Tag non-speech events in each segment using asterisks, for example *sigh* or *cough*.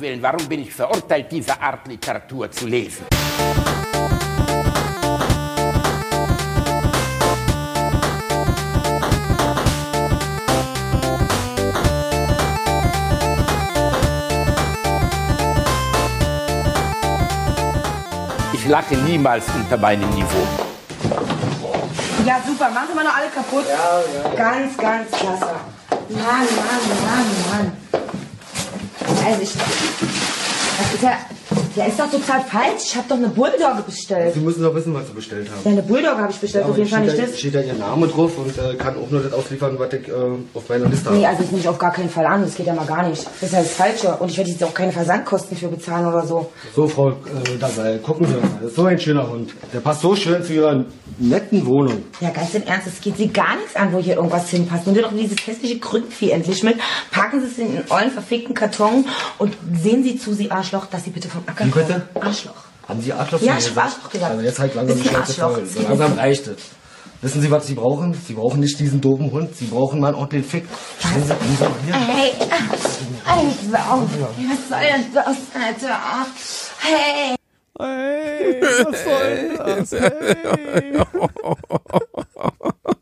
Willen, warum bin ich verurteilt, diese Art Literatur zu lesen? Ich lache niemals unter meinem Niveau. Ja, super. Machen Sie mal noch alle kaputt. Ja, ja. Ganz, ganz klasse. Mann, Mann, Mann, Mann. Also ich. Das ist ja. Der ist doch total falsch. Ich habe doch eine Bulldogge bestellt. Sie müssen doch wissen, was Sie bestellt haben. Ja, eine Bulldogge habe ich bestellt. Ja, auf jeden Fall nicht da, das. steht da Ihr Name drauf und äh, kann auch nur das ausliefern, was ich äh, auf meiner Liste Nee, habe. also das nehme ich auf gar keinen Fall an. Das geht ja mal gar nicht. Das ist ja das Falsche. Und ich werde jetzt auch keine Versandkosten für bezahlen oder so. So, Frau äh, dabei, gucken Sie mal. Das ist so ein schöner Hund. Der passt so schön zu Ihrer netten Wohnung. Ja, ganz im Ernst, es geht Sie gar nichts an, wo hier irgendwas hinpasst. Nehmen Sie doch dieses hässliche Krückvieh endlich mit. Packen Sie es in einen ollen, verfickten Karton und sehen Sie zu, Sie Arschloch, dass Sie bitte vom Acker Wie bitte? Arschloch. Haben Sie Arschloch Ja, ich hab Arschloch gesagt. Also jetzt halt langsam die Schnauze voll. So langsam reicht es. Wissen Sie, was Sie brauchen? Sie brauchen nicht diesen doofen Hund. Sie brauchen mal einen ordentlichen Fick. Stellen Sie, Sie mal hier. Hey, also, was soll denn das, Alter? Hey. Hey, was soll das? Hey. *laughs*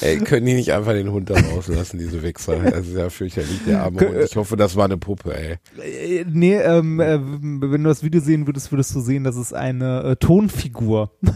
Ey, können die nicht einfach den Hund da rauslassen, diese Wichser? Das ist ja fürchterlich, der arme Hund. Ich hoffe, das war eine Puppe, ey. Äh, Nee, ähm, äh, wenn du das Video sehen würdest, würdest du sehen, das ist eine äh, Tonfigur. *laughs*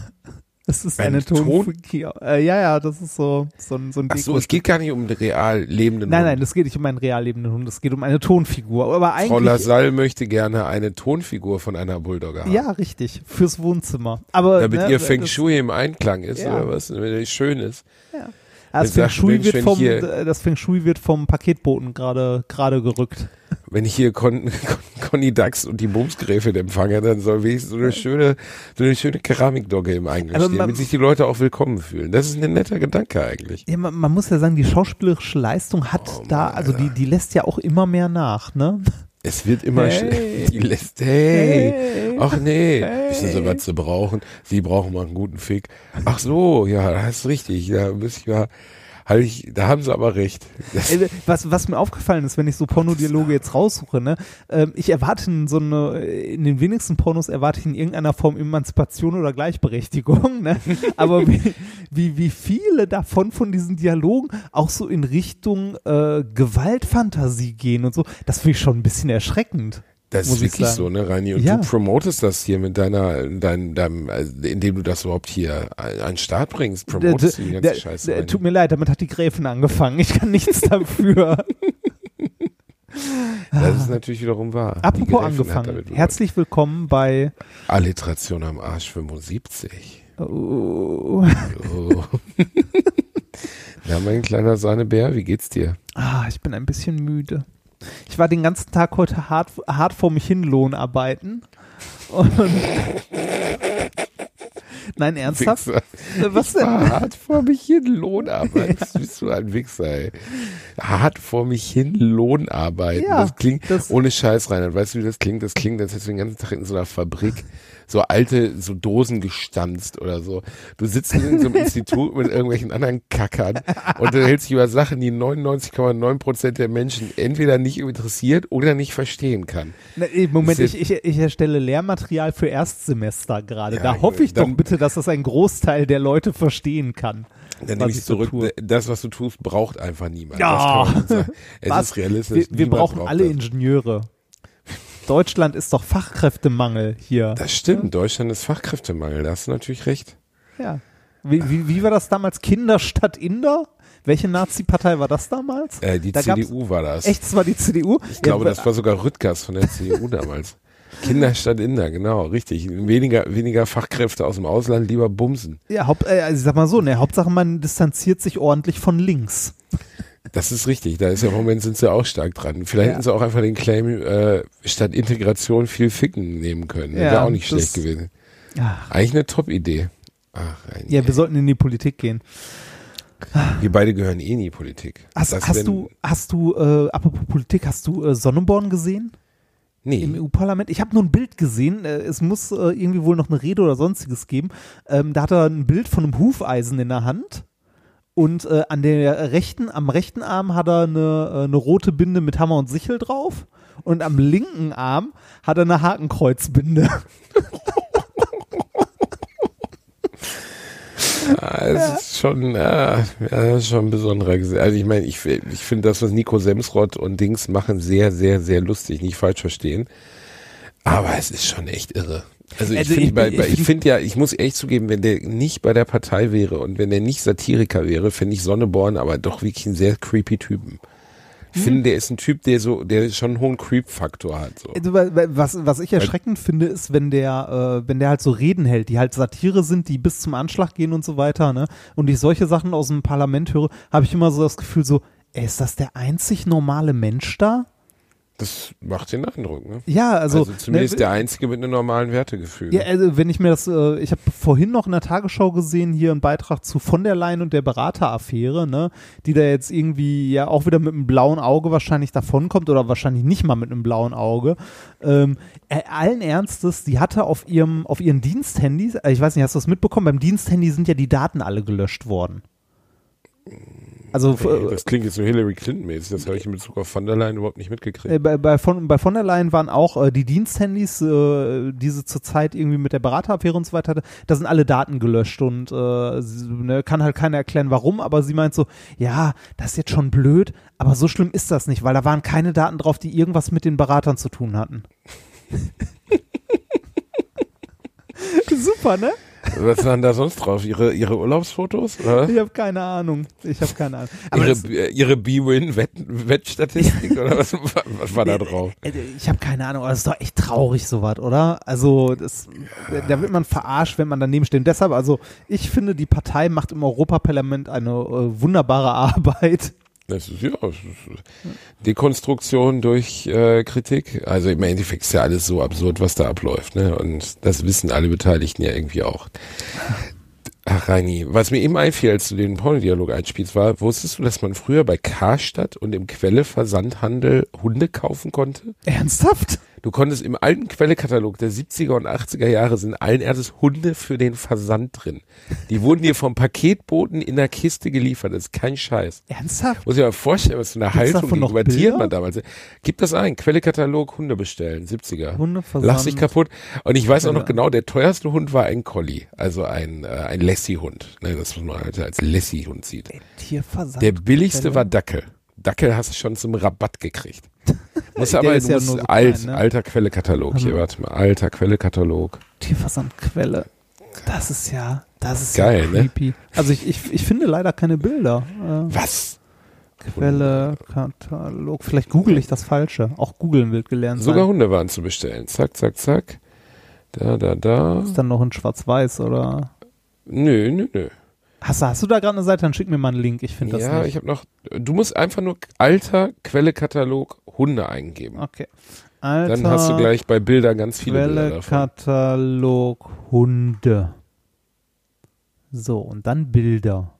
Das ist Eine eine, Tonfigur. Äh, ja, ja, das ist so, so ein, so ein Ach so, es geht gar nicht um den real lebenden Nein, Hund. nein, es geht nicht um einen real lebenden Hund, es geht um eine Tonfigur. Aber eigentlich. Frau Lassalle möchte gerne eine Tonfigur von einer Bulldogge haben. Ja, richtig. Fürs Wohnzimmer. Aber Damit ne, ihr Feng Shui im Einklang ist, Ja. oder was? Damit es schön ist. Ja. Das Wenn Feng, Shui Mensch, wird vom, äh, das Feng Shui wird vom Paketboten gerade gerade gerückt. Wenn ich hier Con, Con, Conny Dax und die Bumsgräfin empfange, dann soll wenigstens so eine schöne, so eine schöne Keramikdogge im Einklang Aber stehen, damit sich die Leute auch willkommen fühlen. Das ist ein netter Gedanke eigentlich. Ja, man, man muss ja sagen, die schauspielerische Leistung hat Oh da, also die, die lässt ja auch immer mehr nach, ne? Es wird immer Hey. *laughs* Die lässt, hey, ach nee, Hey. wissen Sie, was Sie brauchen? Sie brauchen mal einen guten Fick. Ach so, ja, das ist richtig. Da muss ich halt ich, da haben Sie aber recht. Was, was mir aufgefallen ist, wenn ich so Pornodialoge jetzt raussuche, ne, ähm, ich erwarte in so eine, in den wenigsten Pornos erwarte ich in irgendeiner Form Emanzipation oder Gleichberechtigung, ne? *laughs* Aber wie, wie, wie viele davon von diesen Dialogen auch so in Richtung äh, Gewaltfantasie gehen und so, das finde ich schon ein bisschen erschreckend. Das ist ich wirklich so, ne, Reini? Und Ja. du promotest das hier mit deiner, dein, deinem, also indem du das überhaupt hier an den Start bringst, promotest du die ganze Scheiße. Reini. tut mir leid, damit hat die Gräfin angefangen. Ich kann nichts *laughs* dafür. Das ist natürlich wiederum wahr. Apropos angefangen. Herzlich willkommen bei Alliteration am Arsch 75. oh, Oh. *laughs* Na, mein kleiner Sahnebär, wie geht's dir? Ah, ich bin ein bisschen müde. Ich war den ganzen Tag heute hart, hart vor mich hin Lohnarbeiten. Und *laughs* Nein, ernsthaft? Wichser. Was Ich denn? war hart vor mich hin Lohnarbeit. Das bist du ein Wichser, ey. Hart vor mich hin Lohnarbeit. Ja, das klingt das- ohne Scheiß, Reinhard. Weißt du, wie das klingt? Das klingt, als hättest du den ganzen Tag in so einer Fabrik so alte, so Dosen gestanzt oder so. Du sitzt in so einem *laughs* Institut mit irgendwelchen anderen Kackern und du hältst dich über Sachen, die 99,9 Prozent der Menschen entweder nicht interessiert oder nicht verstehen kann. Na, Moment, ich, ich, ich erstelle Lehrmaterial für Erstsemester gerade. Ja, da hoffe ich dann- doch bitte, dass das ein Großteil der Leute verstehen kann. Dann nehme ich so zurück, tue. das, was du tust, braucht einfach niemand. Ja. Es *laughs* Was? ist realistisch. Wir, wir brauchen alle das. Ingenieure. Deutschland ist doch Fachkräftemangel hier. Das stimmt, Deutschland ist Fachkräftemangel, da hast du natürlich recht. Ja. Wie, wie, wie war das damals? Kinder statt Inder? Welche Nazi-Partei war das damals? Äh, die Da CDU war das. Echt, das war die CDU? Ich glaube, das war sogar Rüttgers von der CDU *laughs* damals. Kinder statt Inder, genau, richtig. Weniger, weniger Fachkräfte aus dem Ausland, lieber bumsen. Ja, Haupt, äh, also ich sag mal so, ne, Hauptsache man distanziert sich ordentlich von links. Das ist richtig, da ist ja im Moment sind sie auch stark dran. Vielleicht Ja. hätten sie auch einfach den Claim, äh, statt Integration viel Ficken nehmen können. Ja, Wäre auch nicht schlecht gewesen. Ach, Eigentlich eine Top-Idee. Ja, wir sollten in die Politik gehen. wir beide gehören eh in die Politik. Hast, Das hast du, hast du, äh, apropos Politik, hast du äh, Sonnenborn gesehen Nee. im EU-Parlament? Ich habe nur ein Bild gesehen. Äh, es muss äh, irgendwie wohl noch eine Rede oder sonstiges geben. Ähm, da hat er ein Bild von einem Hufeisen in der Hand Und äh, an der rechten, am rechten Arm hat er eine, äh, eine rote Binde mit Hammer und Sichel drauf. Und am linken Arm hat er eine Hakenkreuzbinde. *laughs* Ja, es ist schon, ja, ja, das ist schon ein besonderer Gesicht. Also ich meine, ich, ich finde das, was Nico Semsrott und Dings machen, sehr, sehr, sehr lustig, nicht falsch verstehen. Aber es ist schon echt irre. Also ich Also finde ich- bei- bei- ich find- finde ja, ich muss echt zugeben, wenn der nicht bei der Partei wäre und wenn der nicht Satiriker wäre, finde ich Sonneborn aber doch wirklich einen sehr creepy Typen. Ich Hm. finde, der ist ein Typ, der so, der schon einen hohen Creep-Faktor hat. So. Also, wa- wa- was, was ich erschreckend finde, ist, wenn der, äh, wenn der halt so Reden hält, die halt Satire sind, die bis zum Anschlag gehen und so weiter, ne? Und ich solche Sachen aus dem Parlament höre, habe ich immer so das Gefühl, so, ey, ist das der einzig normale Mensch da? Das macht den Eindruck, ne? Ja, also, Also, zumindest ne, der Einzige mit einem normalen Wertegefühl. Ja, also wenn ich mir das, äh, ich habe vorhin noch in der Tagesschau gesehen, hier einen Beitrag zu von der Leyen und der Berateraffäre, ne, die da jetzt irgendwie ja auch wieder mit einem blauen Auge wahrscheinlich davonkommt oder wahrscheinlich nicht mal mit einem blauen Auge. Ähm, äh, allen Ernstes, die hatte auf ihrem, auf ihren Diensthandys, äh, ich weiß nicht, hast du das mitbekommen? Beim Diensthandy sind ja die Daten alle gelöscht worden. Also Nee, äh, das klingt jetzt so Hillary Clinton-mäßig. Das habe ich in Bezug auf von der Leyen überhaupt nicht mitgekriegt. Äh, bei, bei, von, bei von der Leyen waren auch äh, die Diensthandys, äh, die sie zurzeit irgendwie mit der Berateraffäre und so weiter hatte, da sind alle Daten gelöscht und äh, sie, ne, kann halt keiner erklären, warum, aber sie meint so, ja, das ist jetzt schon blöd, aber so schlimm ist das nicht, weil da waren keine Daten drauf, die irgendwas mit den Beratern zu tun hatten. *laughs* *laughs* Super, ne? Was waren da sonst drauf? Ihre, ihre Urlaubsfotos? Oder? Ich habe keine Ahnung. Ich habe keine Ahnung. Aber ihre äh, ihre B-Win-Wettstatistik oder was, was war da drauf? Äh, Ich habe keine Ahnung, aber das ist doch echt traurig, sowas, oder? Also, das, da wird man verarscht, wenn man daneben steht. Und deshalb, also, ich finde, die Partei macht im Europaparlament eine äh, wunderbare Arbeit. Das ist ja das ist Dekonstruktion durch äh, Kritik. Also im Endeffekt ist ja alles so absurd, was da abläuft, ne? Und das wissen alle Beteiligten ja irgendwie auch. Ach, Reini, was mir eben einfiel, als du den Pornodialog einspielst, war, wusstest du, dass man früher bei Karstadt und im Quelle-Versandhandel Hunde kaufen konnte? Ernsthaft? Du konntest im alten Quellekatalog der 70er und 80er Jahre sind allen Ernstes Hunde für den Versand drin. Die wurden dir vom Paketboten in der Kiste geliefert. Das ist kein Scheiß. Ernsthaft? Muss ich mir mal vorstellen, was für eine Gibt's Haltung gegenüber? Tieren man damals. Gib das ein, Quellekatalog, Hunde bestellen, 70er. Hundeversand. Lach sich kaputt. Und ich weiß auch noch genau, der teuerste Hund war ein Collie, also ein, äh, ein Lassie-Hund. Ne, das was man halt als Lassie-Hund sieht. Tierversand. Der billigste war Dackel. Dackel hast du schon zum Rabatt gekriegt. *laughs* Muss aber, ist du ja musst nur so alt, klein, ne? alter Quellekatalog. Hier, warte mal, alter Quellekatalog. Tierversandquelle. Das ist ja, das ist Geil, ja ne? creepy. Also, ich, ich, ich finde leider keine Bilder. Äh, Was? Quelle, Katalog. Vielleicht google ich das Falsche. Auch googeln wird gelernt Sogar sein. Hunde waren zu bestellen. Zack, zack, zack. Da, da, da. Ist dann noch in Schwarz-Weiß, oder? Nö, nö, nö. Hast, du- hast du da gerade eine Seite? Dann schick mir mal einen Link. Ich finde das Ja, nicht. ich habe noch. Du musst einfach nur alter Quellekatalog Hunde eingeben. Okay. Alter, Dann hast du gleich bei Bilder ganz viele Bilder davon. Quelle-Katalog Hunde. So, und dann Bilder.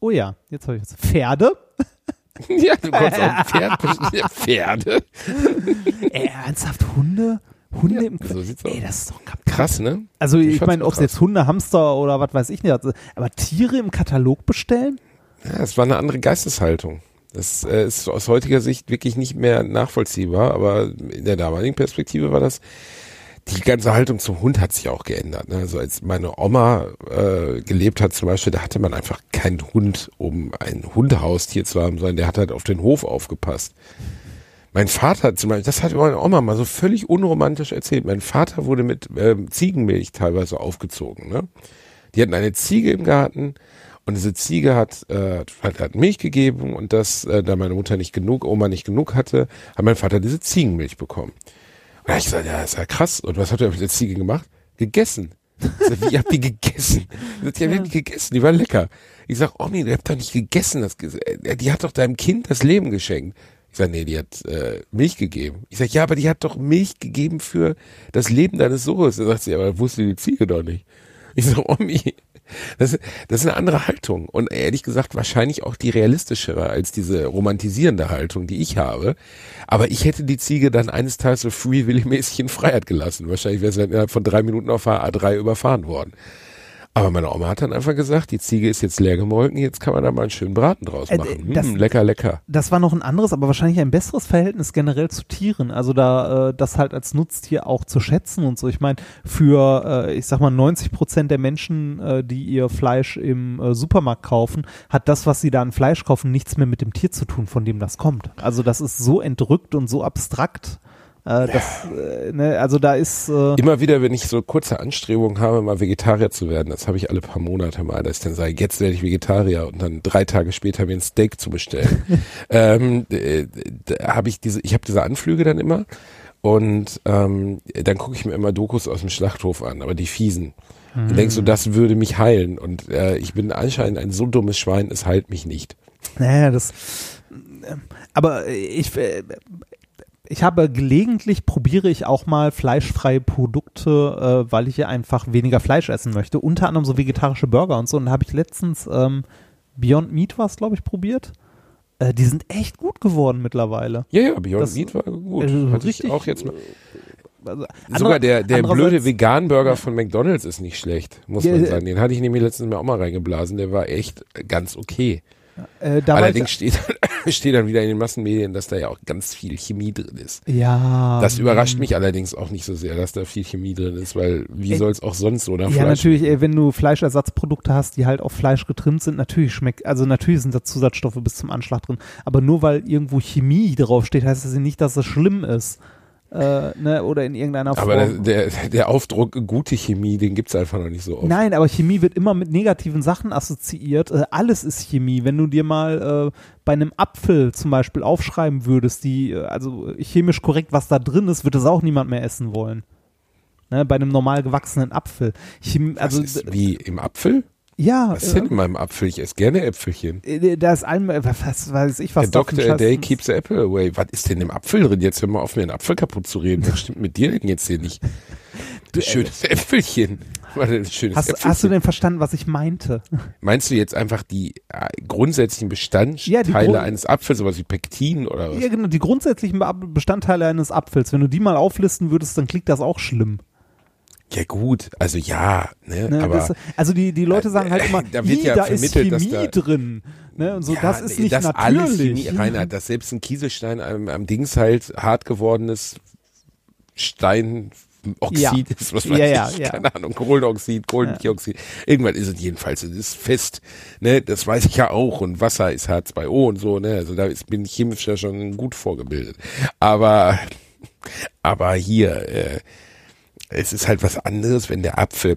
Oh ja, jetzt habe ich was. Pferde? *laughs* ja, du konntest auch ein Pferd. Pferde. Ey, *laughs* ernsthaft Hunde? Hunde Ja, im so. Ey, das ist doch kaputt. Krass, ne? Also Ich ich, meine, ob es jetzt Hunde, Hamster oder was weiß ich nicht, also, aber Tiere im Katalog bestellen? Ja, es war eine andere Geisteshaltung. Das äh, ist aus heutiger Sicht wirklich nicht mehr nachvollziehbar, aber in der damaligen Perspektive war das. Die ganze Haltung zum Hund hat sich auch geändert. Ne? Also als meine Oma äh, gelebt hat zum Beispiel, da hatte man einfach keinen Hund, um ein Hundehaustier zu haben, sondern der hat halt auf den Hof aufgepasst. Mein Vater zum Beispiel, das hat meine Oma mal so völlig unromantisch erzählt. Mein Vater wurde mit ähm, Ziegenmilch teilweise aufgezogen. Ne? Die hatten eine Ziege im Garten und diese Ziege hat, äh, hat, hat Milch gegeben und das, äh, da meine Mutter nicht genug, Oma nicht genug hatte, hat mein Vater diese Ziegenmilch bekommen. Und da hab ich gesagt, ja, ist ja krass. Und was hat er mit der Ziege gemacht? Gegessen. Ich sag, wie habt ihr gegessen? Ich sag, ja, die gegessen, die war lecker. Ich sag, Omi, ihr habt doch nicht gegessen. Das, äh, die hat doch deinem Kind das Leben geschenkt. Ich sag, nee, die hat äh, Milch gegeben. Ich sag, ja, aber die hat doch Milch gegeben für das Leben deines Sohnes. Da sagt sie, aber wusste die Ziege doch nicht. Ich sag, Omi, das, das ist eine andere Haltung. Und ehrlich gesagt, wahrscheinlich auch die realistischere als diese romantisierende Haltung, die ich habe. Aber ich hätte die Ziege dann eines Tages so free willy mäßig in Freiheit gelassen. Wahrscheinlich wäre sie dann innerhalb von drei Minuten auf der A3 überfahren worden. Aber meine Oma hat dann einfach gesagt, die Ziege ist jetzt leer gemolken, jetzt kann man da mal einen schönen Braten draus Äh, machen. das- hm, lecker, lecker. Das war noch ein anderes, aber wahrscheinlich ein besseres Verhältnis generell zu Tieren. Also da äh, das halt als Nutztier auch zu schätzen und so. Ich meine, für, äh, ich sag mal, 90 Prozent der Menschen, äh, die ihr Fleisch im äh, Supermarkt kaufen, hat das, was sie da an Fleisch kaufen, nichts mehr mit dem Tier zu tun, von dem das kommt. Also das ist so entrückt und so abstrakt. Äh, das, äh, ne, also da ist äh, Immer wieder, wenn ich so kurze Anstrengungen habe, mal Vegetarier zu werden, das habe ich alle paar Monate mal, dass ich dann sage, jetzt werde ich Vegetarier und dann drei Tage später mir ein Steak zu bestellen, *laughs* ähm, äh, habe ich diese, ich habe diese Anflüge dann immer und ähm, dann gucke ich mir immer Dokus aus dem Schlachthof an, aber die fiesen. Und denkst so, das würde mich heilen. Und äh, ich bin anscheinend ein so dummes Schwein, es heilt mich nicht. Naja, das. äh, Aber ich, äh, ich habe gelegentlich probiere ich auch mal fleischfreie Produkte, äh, weil ich ja einfach weniger Fleisch essen möchte. Unter anderem so vegetarische Burger und so. Und da habe ich letztens ähm, Beyond Meat was, glaube ich, probiert. Äh, die sind echt gut geworden mittlerweile. Ja, ja, Beyond Das- Meat war gut. äh, Hatte richtig, ich auch jetzt mal. Also, Sogar andere- der, der andererseits- blöde Vegan-Burger von McDonalds ist nicht schlecht, muss Ja, man sagen. Den hatte ich nämlich letztens mir auch mal reingeblasen. Der war echt ganz okay. Äh, Allerdings steht, *laughs* steht dann wieder in den Massenmedien, dass da ja auch ganz viel Chemie drin ist. ja. Das überrascht mich allerdings auch nicht so sehr, dass da viel Chemie drin ist, weil wie Äh, soll es auch sonst so nach Ja, Fleisch natürlich, ey, wenn du Fleischersatzprodukte hast, die halt auf Fleisch getrimmt sind, natürlich schmeckt, also natürlich sind da Zusatzstoffe bis zum Anschlag drin, aber nur weil irgendwo Chemie draufsteht, heißt das ja nicht, dass es schlimm ist. Äh, ne, oder in irgendeiner Form. Aber der, der, Aufdruck gute Chemie, den gibt's einfach noch nicht so oft. Nein, aber Chemie wird immer mit negativen Sachen assoziiert. Äh, alles ist Chemie. Wenn du dir mal äh, bei einem Apfel zum Beispiel aufschreiben würdest, die, äh, also chemisch korrekt, was da drin ist, wird es auch niemand mehr essen wollen. Ne, bei einem normal gewachsenen Apfel. Chemie, also Was ist wie im Apfel? Ja, Was ist denn äh, in meinem Apfel? Ich esse gerne Äpfelchen. äh, da ist allem, was weiß ich, was Der Dr. A Day keeps the apple away. Was ist denn im Apfel drin? Jetzt hör mal auf, mir einen Apfel kaputt zu reden. Was stimmt mit dir denn jetzt hier nicht? *laughs* Du schönes Äpfelchen. Warte, schönes Hast, Äpfelchen. hast du denn verstanden, was ich meinte? *laughs* Meinst du jetzt einfach die äh, grundsätzlichen Bestandteile Ja, Grund- eines Apfels, sowas wie Pektin oder was? Ja, genau, die grundsätzlichen Be- Bestandteile eines Apfels. Wenn du die mal auflisten würdest, dann klingt das auch schlimm. Ja gut, also ja, ne, Ne? aber das, also die, die Leute sagen halt immer, Da wird "Ih, ja da ist vermittelt, dass Chemie da- drin. Ne? Und so, ja, das ist nicht dass alles Chemie, natürlich. Reinhard, dass selbst ein Kieselstein am, am Dings halt hart gewordenes Steinoxid Ja. ist, was weiß Ja, ja, ich, ja. keine Ahnung, Kohlenoxid, Kohlendioxid, irgendwann ist es jedenfalls, es ist fest, ne, das weiß ich ja auch und Wasser ist H2O und so, ne, also da ist, bin ich chemisch ja schon gut vorgebildet, aber, aber hier, äh, es ist halt was anderes, wenn der Apfel,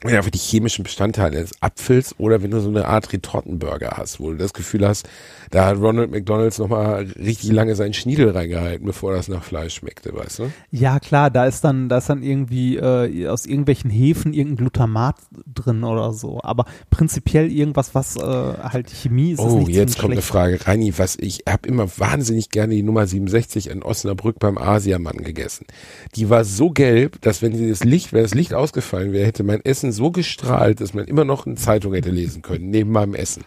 du einfach die chemischen Bestandteile des Apfels oder wenn du so eine Art Retortenburger hast, wo du das Gefühl hast, da hat Ronald McDonalds nochmal richtig lange seinen Schniedel reingehalten, bevor das nach Fleisch schmeckte, weißt du? Ja, klar, da ist dann, da ist dann irgendwie äh, aus irgendwelchen Hefen irgendein Glutamat drin oder so. Aber prinzipiell irgendwas, was äh, halt Chemie ist, ist Oh, nicht jetzt kommt eine. Frage. Reini, was ich habe immer wahnsinnig gerne die Nummer 67 in Osnabrück beim Asiamann gegessen. Die war so gelb, dass wenn sie das Licht, wenn das Licht ausgefallen wäre, hätte mein Essen so gestrahlt, dass man immer noch eine Zeitung hätte lesen können, neben meinem Essen.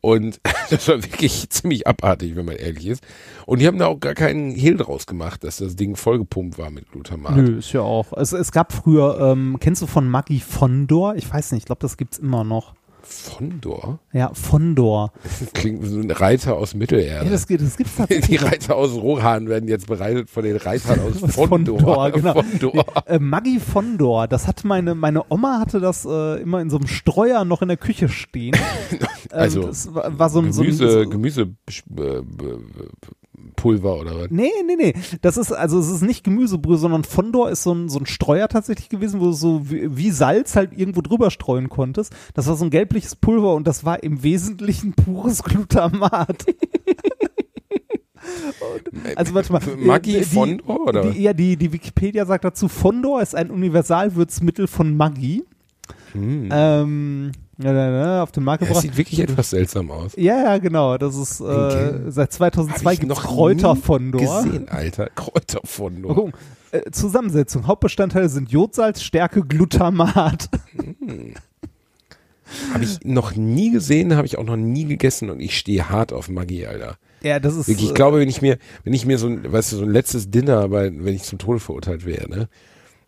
Und *laughs* das war wirklich ziemlich abartig, wenn man ehrlich ist. Und die haben da auch gar keinen Hehl draus gemacht, dass das Ding vollgepumpt war mit Glutamat. Nö, ist ja auch. Es, es gab früher, ähm, kennst du von Maggi Fondor? Ich weiß nicht, ich glaube, das gibt's immer noch. Fondor? Ja, Fondor. Klingt wie so ein Reiter aus Mittelerde. Ja, das, das gibt's die tatsächlich. noch. Reiter aus Rohan werden jetzt bereitet von den Reitern aus *laughs* Fondor. Fondor, genau. Fondor. Äh, Maggi Fondor, das hat meine, meine Oma hatte das äh, immer in so einem Streuer noch in der Küche stehen. *laughs* Also, ähm, das war, war so ein, Gemüse, so ein, Gemüse, äh, Pulver oder was? Nee, nee, nee. Das ist, also es ist nicht Gemüsebrühe, sondern Fondor ist so ein, so ein Streuer tatsächlich gewesen, wo du so wie, wie Salz halt irgendwo drüber streuen konntest. Das war so ein gelbliches Pulver und das war im Wesentlichen pures Glutamat. *laughs* Also warte mal. Maggi äh, Fondor, oder? Die, ja, die, die Wikipedia sagt dazu, Fondor ist ein Universalwürzmittel von Maggi. Ähm, ja, auf den Markt Das gebracht. sieht wirklich etwas seltsam aus. Ja, ja, genau. Das ist äh, seit 2002 Hab ich gibt es noch Kräuterfondor. gesehen, Alter. *laughs* Kräuterfondor. Gucken. Äh, Zusammensetzung. Hauptbestandteile sind Jodsalz, Stärke, Glutamat. Habe ich noch nie gesehen, habe ich auch noch nie gegessen und ich stehe hart auf Maggi, Alter. ja, das ist. Wirklich, ich äh, glaube, wenn ich mir, wenn ich mir so ein, weißt du, so ein letztes Dinner, weil, wenn ich zum Tode verurteilt wäre, ne?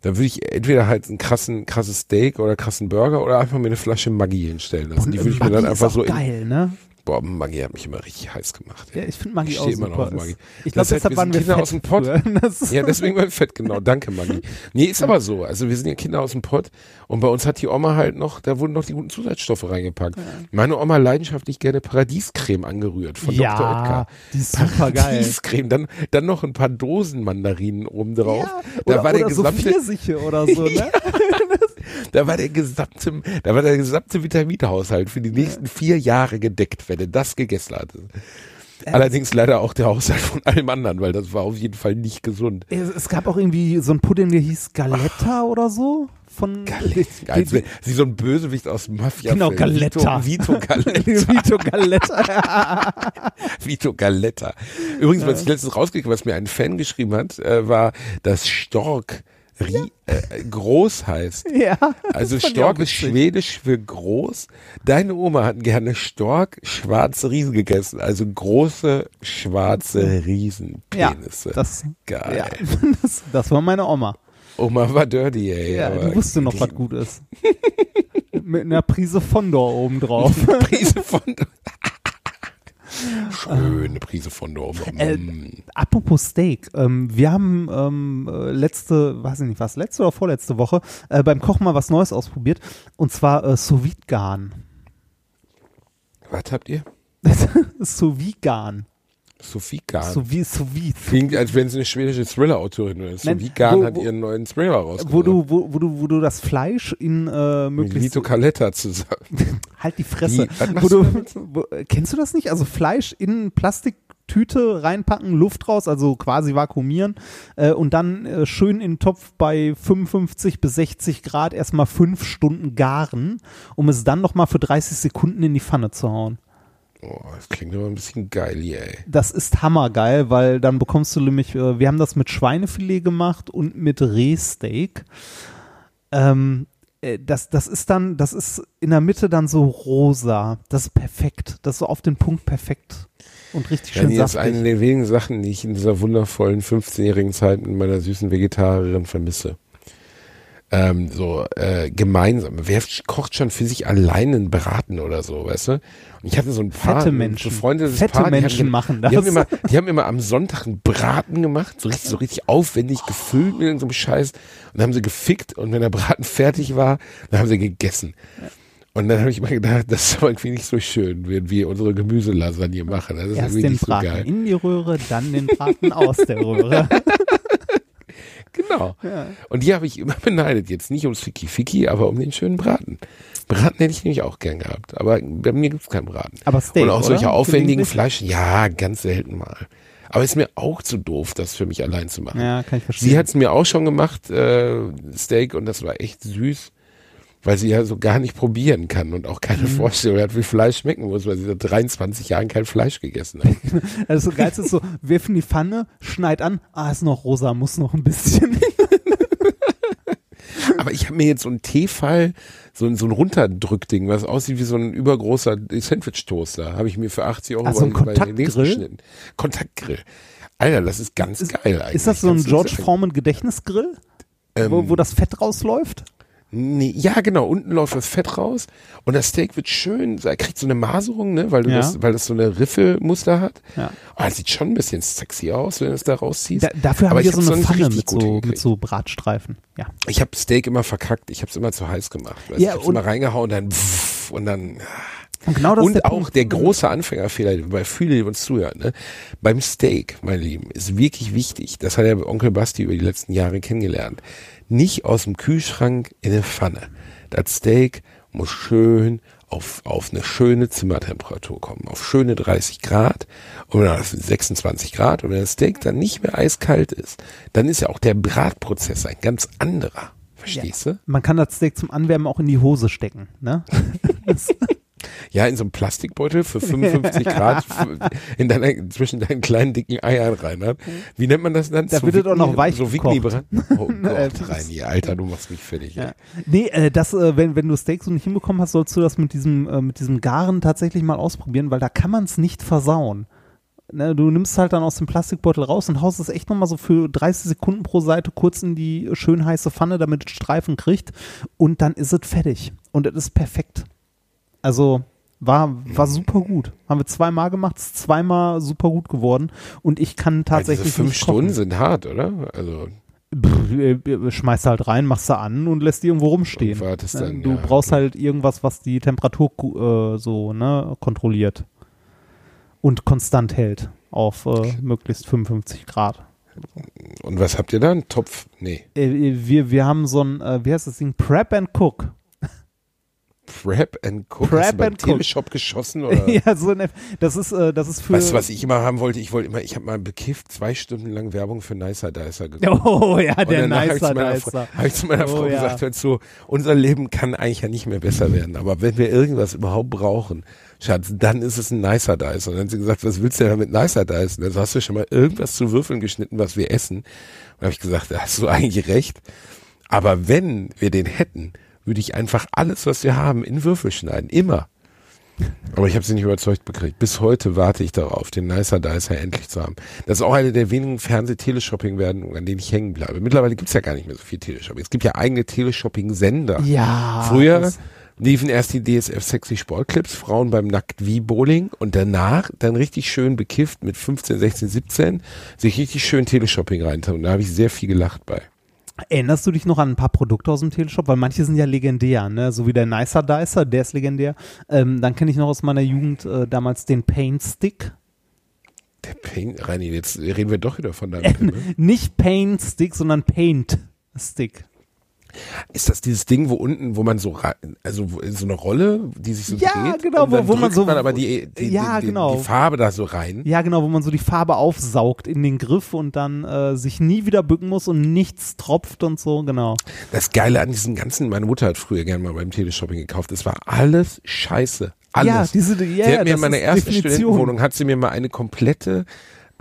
Da würde ich entweder halt einen krassen, krasses Steak oder krassen Burger oder einfach mir eine Flasche Maggi hinstellen lassen. Die würde ich mir dann Maggi einfach so auch in, geil, ne? Boah, Maggi hat mich immer richtig heiß gemacht. Ja, ich finde Maggi Ich auch immer super. noch Maggi. Ich glaube, Das heißt, deshalb wir waren wir Kinder fett aus dem Pott. *laughs* Ja, deswegen war ich fett, genau. Danke, Maggi. Nee, ist aber so. Also wir sind ja Kinder aus dem Pott und bei uns hat die Oma halt noch, da wurden noch die guten Zusatzstoffe reingepackt. Meine Oma leidenschaftlich gerne Paradiescreme angerührt von Dr. ja, Oetker. die ist super geil. Paradiescreme, dann, dann noch ein paar Dosen Mandarinen oben drauf. Ja, da oder, war der oder so gesamte, Pfirsiche oder so, *laughs* ne? da war der gesamte, da war der gesamte Vitaminhaushalt für die nächsten vier Jahre gedeckt, er das gegessen hatte. Allerdings leider auch der Haushalt von allem anderen, weil das war auf jeden Fall nicht gesund. Es, es gab auch irgendwie so einen Pudding, der hieß Galetta oder so. Von Als wenn sie so ein Bösewicht aus Mafia. Genau, Galletta. Vito, Vito Galletta. Vito Galetta. Vito *laughs* Galletta. *laughs* Übrigens, was ich letztens rausgekriegt was mir ein Fan geschrieben hat, äh, war, dass Stork ri äh, groß heißt. *laughs* ja. Also Stork ist schwedisch für groß. Deine Oma hat gerne Stork schwarze Riesen gegessen, also große schwarze Riesenpenisse. Ja, das, Geil. ja, *laughs* das, das war meine Oma. Oma war dirty, ey. Ja, die wusste noch, was gut ist. Mit einer Prise Fondor oben drauf. *laughs* Prise von Schöne Prise von Dorf. Äh, Apropos Steak, ähm, wir haben ähm, äh, letzte, weiß ich nicht was, letzte oder vorletzte Woche äh, beim Kochen mal was Neues ausprobiert und zwar äh, sous vide garn Was habt ihr? *laughs* sous vide garn Sophie. Klingt, als wenn sie eine schwedische Thriller-Autorin wäre. Wo- hat ihren neuen Thriller rausgebracht. Wo du, wo, wo du, wo du das Fleisch in äh, mit möglichst Vito Caletta zusammen. *laughs* halt die Fresse. Was Wo du, wo, kennst du das nicht? Also Fleisch in Plastiktüte reinpacken, Luft raus, also quasi vakuumieren äh, und dann äh, schön in den Topf bei 55 bis 60 Grad erstmal fünf Stunden garen, um es dann nochmal für 30 Sekunden in die Pfanne zu hauen. Oh, das klingt aber ein bisschen geil hier, ey. Das ist hammergeil, weil dann bekommst du nämlich, äh, wir haben das mit Schweinefilet gemacht und mit Rehsteak. Ähm, äh, das, das ist dann, das ist in der Mitte dann so rosa. Das ist perfekt. Das ist so auf den Punkt perfekt. Und richtig Ja, schön nee, das ist saftig. eine der wenigen Sachen, die ich in dieser wundervollen 15-jährigen Zeit mit meiner süßen Vegetarierin vermisse. Ähm, so äh, gemeinsam. Wer kocht schon für sich allein einen Braten oder so, weißt du? Und ich hatte so ein paar Fette Menschen. befreundetes Fette Paar, die Menschen haben, machen Die das. haben, immer, die haben immer am Sonntag einen Braten gemacht, so richtig, so richtig aufwendig gefüllt mit irgendeinem Scheiß. Und dann haben sie gefickt und wenn der Braten fertig war, dann haben sie gegessen. Und dann habe ich mal gedacht, das ist aber irgendwie nicht so schön, wenn wir unsere Gemüselasagne machen. Das ist Erst irgendwie den nicht so Braten geil. in die Röhre, dann den Braten aus der Röhre. *laughs* Genau. Und die habe ich immer *laughs* beneidet. Jetzt nicht ums Ficky-Ficky, aber um den schönen Braten. Braten hätte ich nämlich auch gern gehabt. Aber bei mir gibt's keinen Braten. Aber Steak, Und auch solche oder? aufwendigen? Fleisch, ja, ganz selten mal. Aber ist mir auch zu doof, das für mich allein zu machen. Ja, kann ich verstehen. Sie hat's mir auch schon gemacht, äh, Steak, und das war echt süß, weil sie ja so gar nicht probieren kann und auch Mhm. keine Vorstellung hat, wie Fleisch schmecken muss, weil sie seit 23 Jahren kein Fleisch gegessen hat. *laughs* Also so geil ist so, wirf in die Pfanne, schneid an, ah, ist noch rosa, muss noch ein bisschen. *laughs* Aber ich habe mir jetzt so ein Tefal, so, ein- so ein Runterdrückding, was aussieht wie so ein übergroßer Sandwich-Toaster, habe ich mir für 80 Euro Ach, so ein bei- bei Kontaktgrill? Kontaktgrill. Alter, das ist ganz geil eigentlich. Ist das so ein George. Foreman Gedächtnisgrill? Ähm, wo, wo das Fett rausläuft? Nee, ja, genau. Unten läuft das Fett raus und das Steak wird schön, er kriegt so eine Maserung, ne, weil, du Ja. das, weil das so eine Riffelmuster hat. Ja. Oh, das sieht schon ein bisschen sexy aus, wenn du es da rausziehst. Da, dafür haben Aber wir ich so eine Pfanne mit so, mit so Bratstreifen. Ja. Ich habe Steak immer verkackt, ich habe es immer zu heiß gemacht. Ja, ich habe und- immer reingehauen, dann pff, und dann Und genau das ist und der auch Punkt. der große Anfängerfehler bei vielen, die uns zuhören, ne? beim Steak, meine Lieben, ist wirklich wichtig, das hat der Onkel Basti über die letzten Jahre kennengelernt, nicht aus dem Kühlschrank in eine Pfanne. Das Steak muss schön auf, auf eine schöne Zimmertemperatur kommen, auf schöne 30 Grad oder das sind 26 Grad. Und wenn das Steak dann nicht mehr eiskalt ist, dann ist ja auch der Bratprozess ein ganz anderer. Verstehst du? Man kann das Steak zum Anwärmen auch in die Hose stecken. Ne? *laughs* Ja, in so einem Plastikbeutel für 55 *laughs* Grad in deiner, zwischen deinen kleinen dicken Eiern rein. Ne? Wie nennt man das dann? Da wird es auch noch weich So gekocht. Oh Gott, *laughs* Reini, Alter, du machst mich fertig. ey. Ja. Nee, äh, das, äh, wenn, wenn du Steak so nicht hinbekommen hast, sollst du das mit diesem, äh, mit diesem Garen tatsächlich mal ausprobieren, weil da kann man es nicht versauen. ne, du nimmst halt dann aus dem Plastikbeutel raus und haust es echt nochmal so für 30 Sekunden pro Seite kurz in die schön heiße Pfanne, damit es Streifen kriegt und dann ist es fertig. Und es ist perfekt. Also war, war super gut. Haben wir zweimal gemacht, ist zweimal super gut geworden und ich kann tatsächlich diese fünf. Stunden sind hart, oder? Also Pff, äh, schmeißt halt rein, machst du an und lässt die irgendwo rumstehen. Ne, dann, du ja, brauchst okay. halt irgendwas, was die Temperatur äh, so ne, kontrolliert und konstant hält auf äh, möglichst 55 Grad. und was habt ihr da? Ein Topf? Nee. Äh, wir, wir haben so ein, äh, wie heißt das Ding? Prep and Cook. Prep and Cook. Prep Hast du beim and Cook. Teleshop geschossen oder? *laughs* ja, so ein, das ist, äh, das ist für. Weißt du, was ich immer haben wollte? Ich wollte immer, ich habe mal bekifft, zwei Stunden lang Werbung für Nicer Dicer geguckt. *laughs* Oh ja, der habe Nicer meiner Dicer. Frau- hab ich zu meiner Oh, Frau ja. gesagt, hör zu, unser Leben kann eigentlich ja nicht mehr besser werden. Aber wenn wir irgendwas überhaupt brauchen, Schatz, dann ist es ein Nicer Dice. Und dann hat sie gesagt, was willst du denn mit Nicer Dice? Und dann hast du schon mal irgendwas zu Würfeln geschnitten, was wir essen. Und habe ich gesagt, da hast du eigentlich recht. Aber wenn wir den hätten, würde ich einfach alles, was wir haben, in Würfel schneiden. Immer. Aber ich habe sie nicht überzeugt bekriegt. Bis heute warte ich darauf, den Nicer Dicer endlich zu haben. Das ist auch eine der wenigen Fernseh-Teleshopping-Werbungen, an denen ich hängen bleibe. Mittlerweile gibt's ja gar nicht mehr so viel Teleshopping. Es gibt ja eigene Teleshopping-Sender. Ja. Früher liefen erst die DSF Sexy Sportclips, Frauen beim Nackt wie Bowling und danach dann richtig schön bekifft mit 15, 16, 17, sich richtig schön Teleshopping reintun. Und da habe ich sehr viel gelacht bei. Erinnerst du dich noch an ein paar Produkte aus dem Teleshop? Weil manche sind ja legendär, ne? So wie der Nicer Dicer, der ist legendär. Ähm, dann kenne ich noch aus meiner Jugend äh, damals den Paint Stick. Der Paint, Reini, jetzt reden wir doch wieder von *laughs* deinem Pimmel. Nicht Paint Stick, sondern Paint Stick. Ist das dieses Ding, wo unten, wo man so rein, also so eine Rolle, die sich so Ja, dreht? genau, und dann wo- wo man so- man aber die, die, Ja, die, genau. die Farbe da so rein. Ja, genau, wo man so die Farbe aufsaugt in den Griff und dann äh, sich nie wieder bücken muss und nichts tropft und so, genau. Das Geile an diesen ganzen, meine Mutter hat früher gerne mal beim Teleshopping gekauft. Es war alles scheiße. Alles. Ja, diese, ja, sie hat mir in meiner ersten. Studentenwohnung hat sie mir mal eine komplette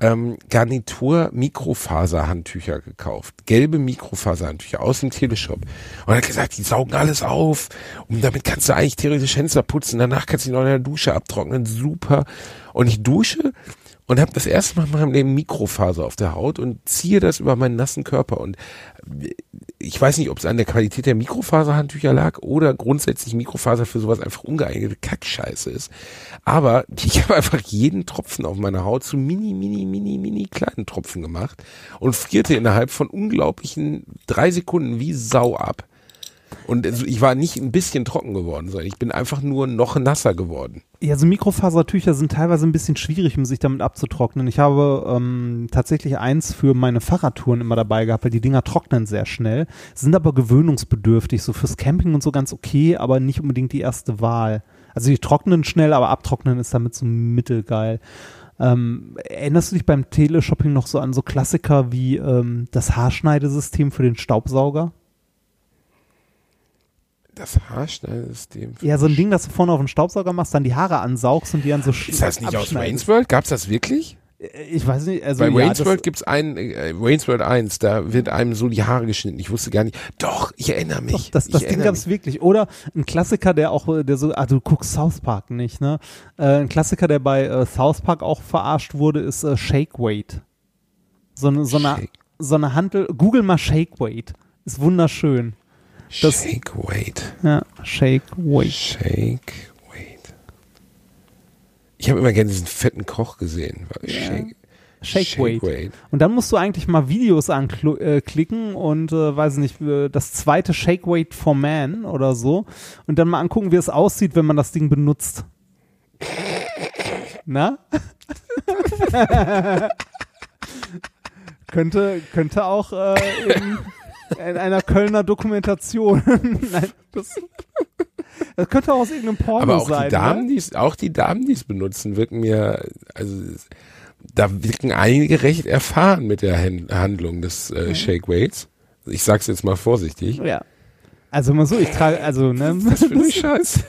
ähm, Garnitur Mikrofaserhandtücher gekauft. Gelbe Mikrofaserhandtücher aus dem Teleshop. Und hat gesagt, die saugen alles auf. Und damit kannst du eigentlich theoretisch Fenster putzen. Danach kannst du die noch in der Dusche abtrocknen. Super. Und ich dusche und habe das erste Mal in meinem Leben Mikrofaser auf der Haut und ziehe das über meinen nassen Körper. Und ich weiß nicht, ob es an der Qualität der Mikrofaserhandtücher lag oder grundsätzlich Mikrofaser für sowas einfach ungeeignete Kackscheiße ist. Aber ich habe einfach jeden Tropfen auf meiner Haut zu mini, mini, mini, mini kleinen Tropfen gemacht und frierte innerhalb von unglaublichen drei Sekunden wie Sau ab. Und ich war nicht ein bisschen trocken geworden, sondern ich bin einfach nur noch nasser geworden. Ja, so Mikrofasertücher sind teilweise ein bisschen schwierig, um sich damit abzutrocknen. Ich habe ähm, tatsächlich eins für meine Fahrradtouren immer dabei gehabt, weil die Dinger trocknen sehr schnell, sind aber gewöhnungsbedürftig, so fürs Camping und so ganz okay, aber nicht unbedingt die erste Wahl. Also die trocknen schnell, aber abtrocknen ist damit so mittelgeil. Ähm, erinnerst du dich beim Teleshopping noch so an so Klassiker wie ähm, das Haarschneidesystem für den Staubsauger? Das Haarschneidesystem. Ja, so ein Ding, das du vorne auf den Staubsauger machst, dann die Haare ansaugst und die dann so Ist das nicht aus. Wayne's World? Gab's das wirklich? Ich weiß nicht, also Bei ja, Wayne's das- World gibt's einen, äh, Wayne's World 1, da wird einem so die Haare geschnitten. Ich wusste gar nicht. Doch, ich erinnere mich. Doch, das, das Ding erinnere gab es wirklich. Oder ein Klassiker, der auch, äh, der so, ah, du guckst South Park nicht, ne? Äh, ein Klassiker, der bei äh, South Park auch verarscht wurde, ist äh, Shake Weight. So eine, so eine, Shake. so eine Handel, google mal Shake Weight. Ist wunderschön. Das- Shake Weight. Ja, Shake Weight. Shake Weight. Ich habe immer gerne diesen fetten Koch gesehen. Shake, Shake, Weight. Und dann musst du eigentlich mal Videos anklicken äh, und äh, weiß nicht, äh, das zweite Shake Weight for Man oder so und dann mal angucken, wie es aussieht, wenn man das Ding benutzt. *laughs* Na? *laughs* könnte, könnte auch äh, in, in einer Kölner Dokumentation. *laughs* Nein, das, das könnte auch aus irgendeinem Porno Aber auch sein. die Damen, ne? auch die Damen, die es benutzen, wirken mir, also da wirken einige recht erfahren mit der Handlung des äh, Shake Weights. Ich sag's jetzt mal vorsichtig. Ja. Also mal so, ich trage, also, ne? Was für ein Scheiß.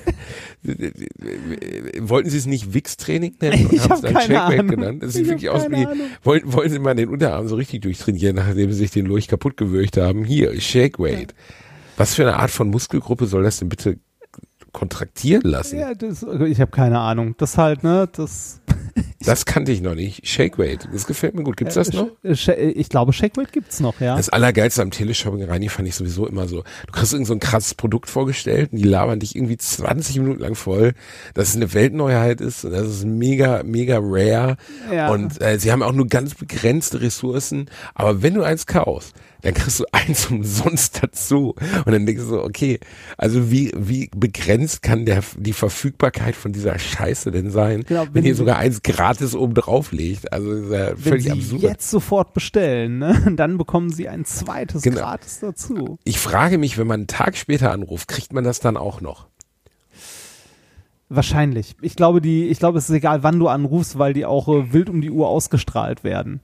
Wollten Sie es nicht Wix-Training nennen und Ich haben hab es dann Ahnung. genannt? Das sieht wirklich aus wie, wollten, wollten Sie mal den Unterarm so richtig durchtrainieren, nachdem Sie sich den Lurch kaputt gewürgt haben? Hier, Shake-Weight. Was für eine Art von Muskelgruppe soll das denn bitte kontraktieren lassen? Ja, das, ich habe keine Ahnung. Das halt, ne, das Das kannte ich noch nicht. Shake Weight. Das gefällt mir gut. Gibt's das noch? Äh, äh, Ich glaube, Shakeweight gibt's noch, ja. Das Allergeilste am Teleshopping rein, die fand ich sowieso immer so. Du kriegst irgend so ein krasses Produkt vorgestellt und die labern dich irgendwie 20 Minuten lang voll, dass es eine Weltneuheit ist und das ist mega, mega rare. Ja. Und äh, sie haben auch nur ganz begrenzte Ressourcen. Aber wenn du eins kaufst, dann kriegst du eins *laughs* umsonst dazu. Und dann denkst du so, okay, also wie, wie begrenzt kann der, die Verfügbarkeit von dieser Scheiße denn sein, Genau, wenn, wenn ihr Sie- sogar eins gratis oben drauf legt? Also das ist ja Wenn völlig Sie absurd. jetzt sofort bestellen, ne, *laughs* dann bekommen Sie ein zweites Genau. gratis dazu. Ich frage mich, wenn man einen Tag später anruft, kriegt man das dann auch noch? Wahrscheinlich. Ich glaube, die, ich glaube, es ist egal, wann du anrufst, weil die auch äh, wild um die Uhr ausgestrahlt werden.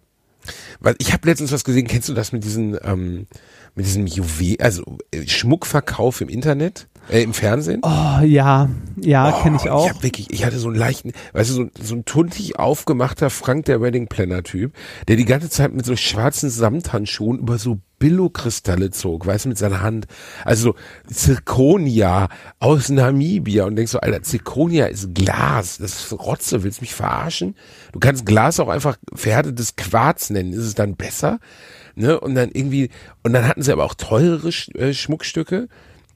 Weil ich habe letztens was gesehen, kennst du das mit diesen, ähm, mit diesem Juwel, also äh, Schmuckverkauf im Internet, äh, im Fernsehen? Oh, ja, ja, kenne ich Oh, auch. Ich hab wirklich, ich hatte so einen leichten, weißt du, so, so ein tuntig aufgemachter Frank der Wedding Planner Typ, der die ganze Zeit mit so schwarzen Samthandschuhen über so Billo-Kristalle zog, weißt du, mit seiner Hand. Also so Zirconia aus Namibia und denkst so, Alter, Zirconia ist Glas, das ist Rotze, willst du mich verarschen? Du kannst Glas auch einfach verhärtetes Quarz nennen, ist es dann besser? Ne? Und dann irgendwie, und dann hatten sie aber auch teurere Sch äh, Schmuckstücke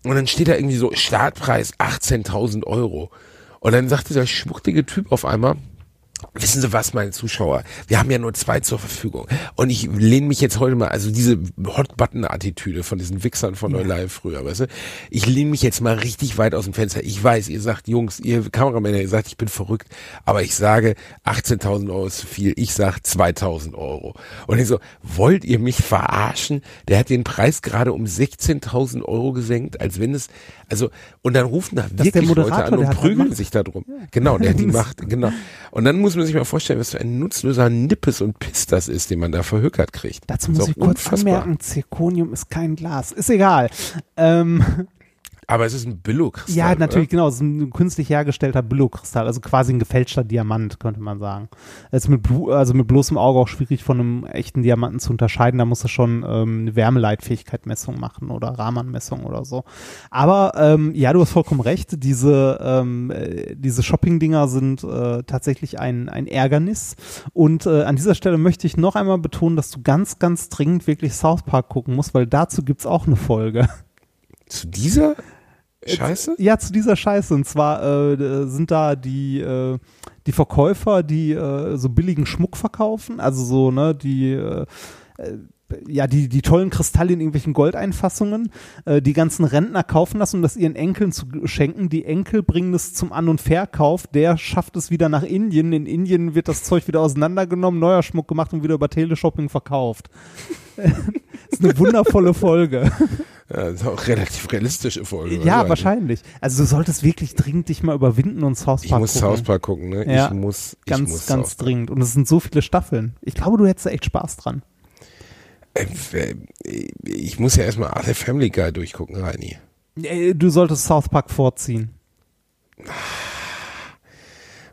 und dann steht da irgendwie so Startpreis 18.000 Euro. Und dann sagt dieser schmucktige Typ auf einmal, Wissen Sie was, meine Zuschauer? Wir haben ja nur zwei zur Verfügung. Und ich lehne mich jetzt heute mal, also diese Hot-Button-Attitüde von diesen Wichsern von Neulei früher, weißt du? Ich lehne mich jetzt mal richtig weit aus dem Fenster. Ich weiß, ihr sagt, Jungs, ihr Kameramänner, ihr sagt, ich bin verrückt. Aber ich sage, 18.000 Euro ist zu viel. Ich sag 2.000 Euro. Und ich so, wollt ihr mich verarschen? Der hat den Preis gerade um 16.000 Euro gesenkt, als wenn es, also, und dann rufen da wirklich Leute an und halt prügeln sich da drum. Genau, der hat die *laughs* Macht, genau. Und dann muss man sich mal vorstellen, was für ein nutzloser Nippes und Piss das ist, den man da verhökert kriegt. Dazu muss ich kurz unfassbar. anmerken, Zirconium ist kein Glas. Ist egal. Ähm, Aber es ist ein Billo-Kristall. ja, natürlich, Oder? genau. Es ist ein künstlich hergestellter Billo-Kristall, also quasi ein gefälschter Diamant, könnte man sagen. Es ist mit, also mit bloßem Auge auch schwierig von einem echten Diamanten zu unterscheiden. Da muss es schon ähm, eine Wärmeleitfähigkeit-Messung machen oder Raman-Messung oder so. Aber ähm, ja, du hast vollkommen recht. Diese, ähm, äh, diese Shopping-Dinger sind äh, tatsächlich ein, ein Ärgernis. Und äh, an dieser Stelle möchte ich noch einmal betonen, dass du ganz, ganz dringend wirklich South Park gucken musst, weil dazu gibt's auch eine Folge. Zu dieser Scheiße? Ja, zu dieser Scheiße. Und zwar äh, sind da die, äh, die Verkäufer, die äh, so billigen Schmuck verkaufen, also so, ne, die äh, äh, ja, die, die tollen Kristalle in irgendwelchen Goldeinfassungen. Äh, die ganzen Rentner kaufen das, um das ihren Enkeln zu schenken. Die Enkel bringen es zum An- und Verkauf. Der schafft es wieder nach Indien. In Indien wird das Zeug wieder auseinandergenommen, neuer Schmuck gemacht und wieder über Teleshopping verkauft. *laughs* ist eine wundervolle Folge. *laughs* Ja, das ist auch relativ realistische Folge. Ja, Also, wahrscheinlich. Also du solltest wirklich dringend dich mal überwinden und South Park Ich muss gucken. South Park gucken, ne? Ja, ich muss, ich ganz, muss ganz dringend. Und es sind so viele Staffeln. Ich glaube, du hättest da echt Spaß dran. Äh, Ich muss ja erstmal alle Family Guy durchgucken, Reini. Äh, Du solltest South Park vorziehen.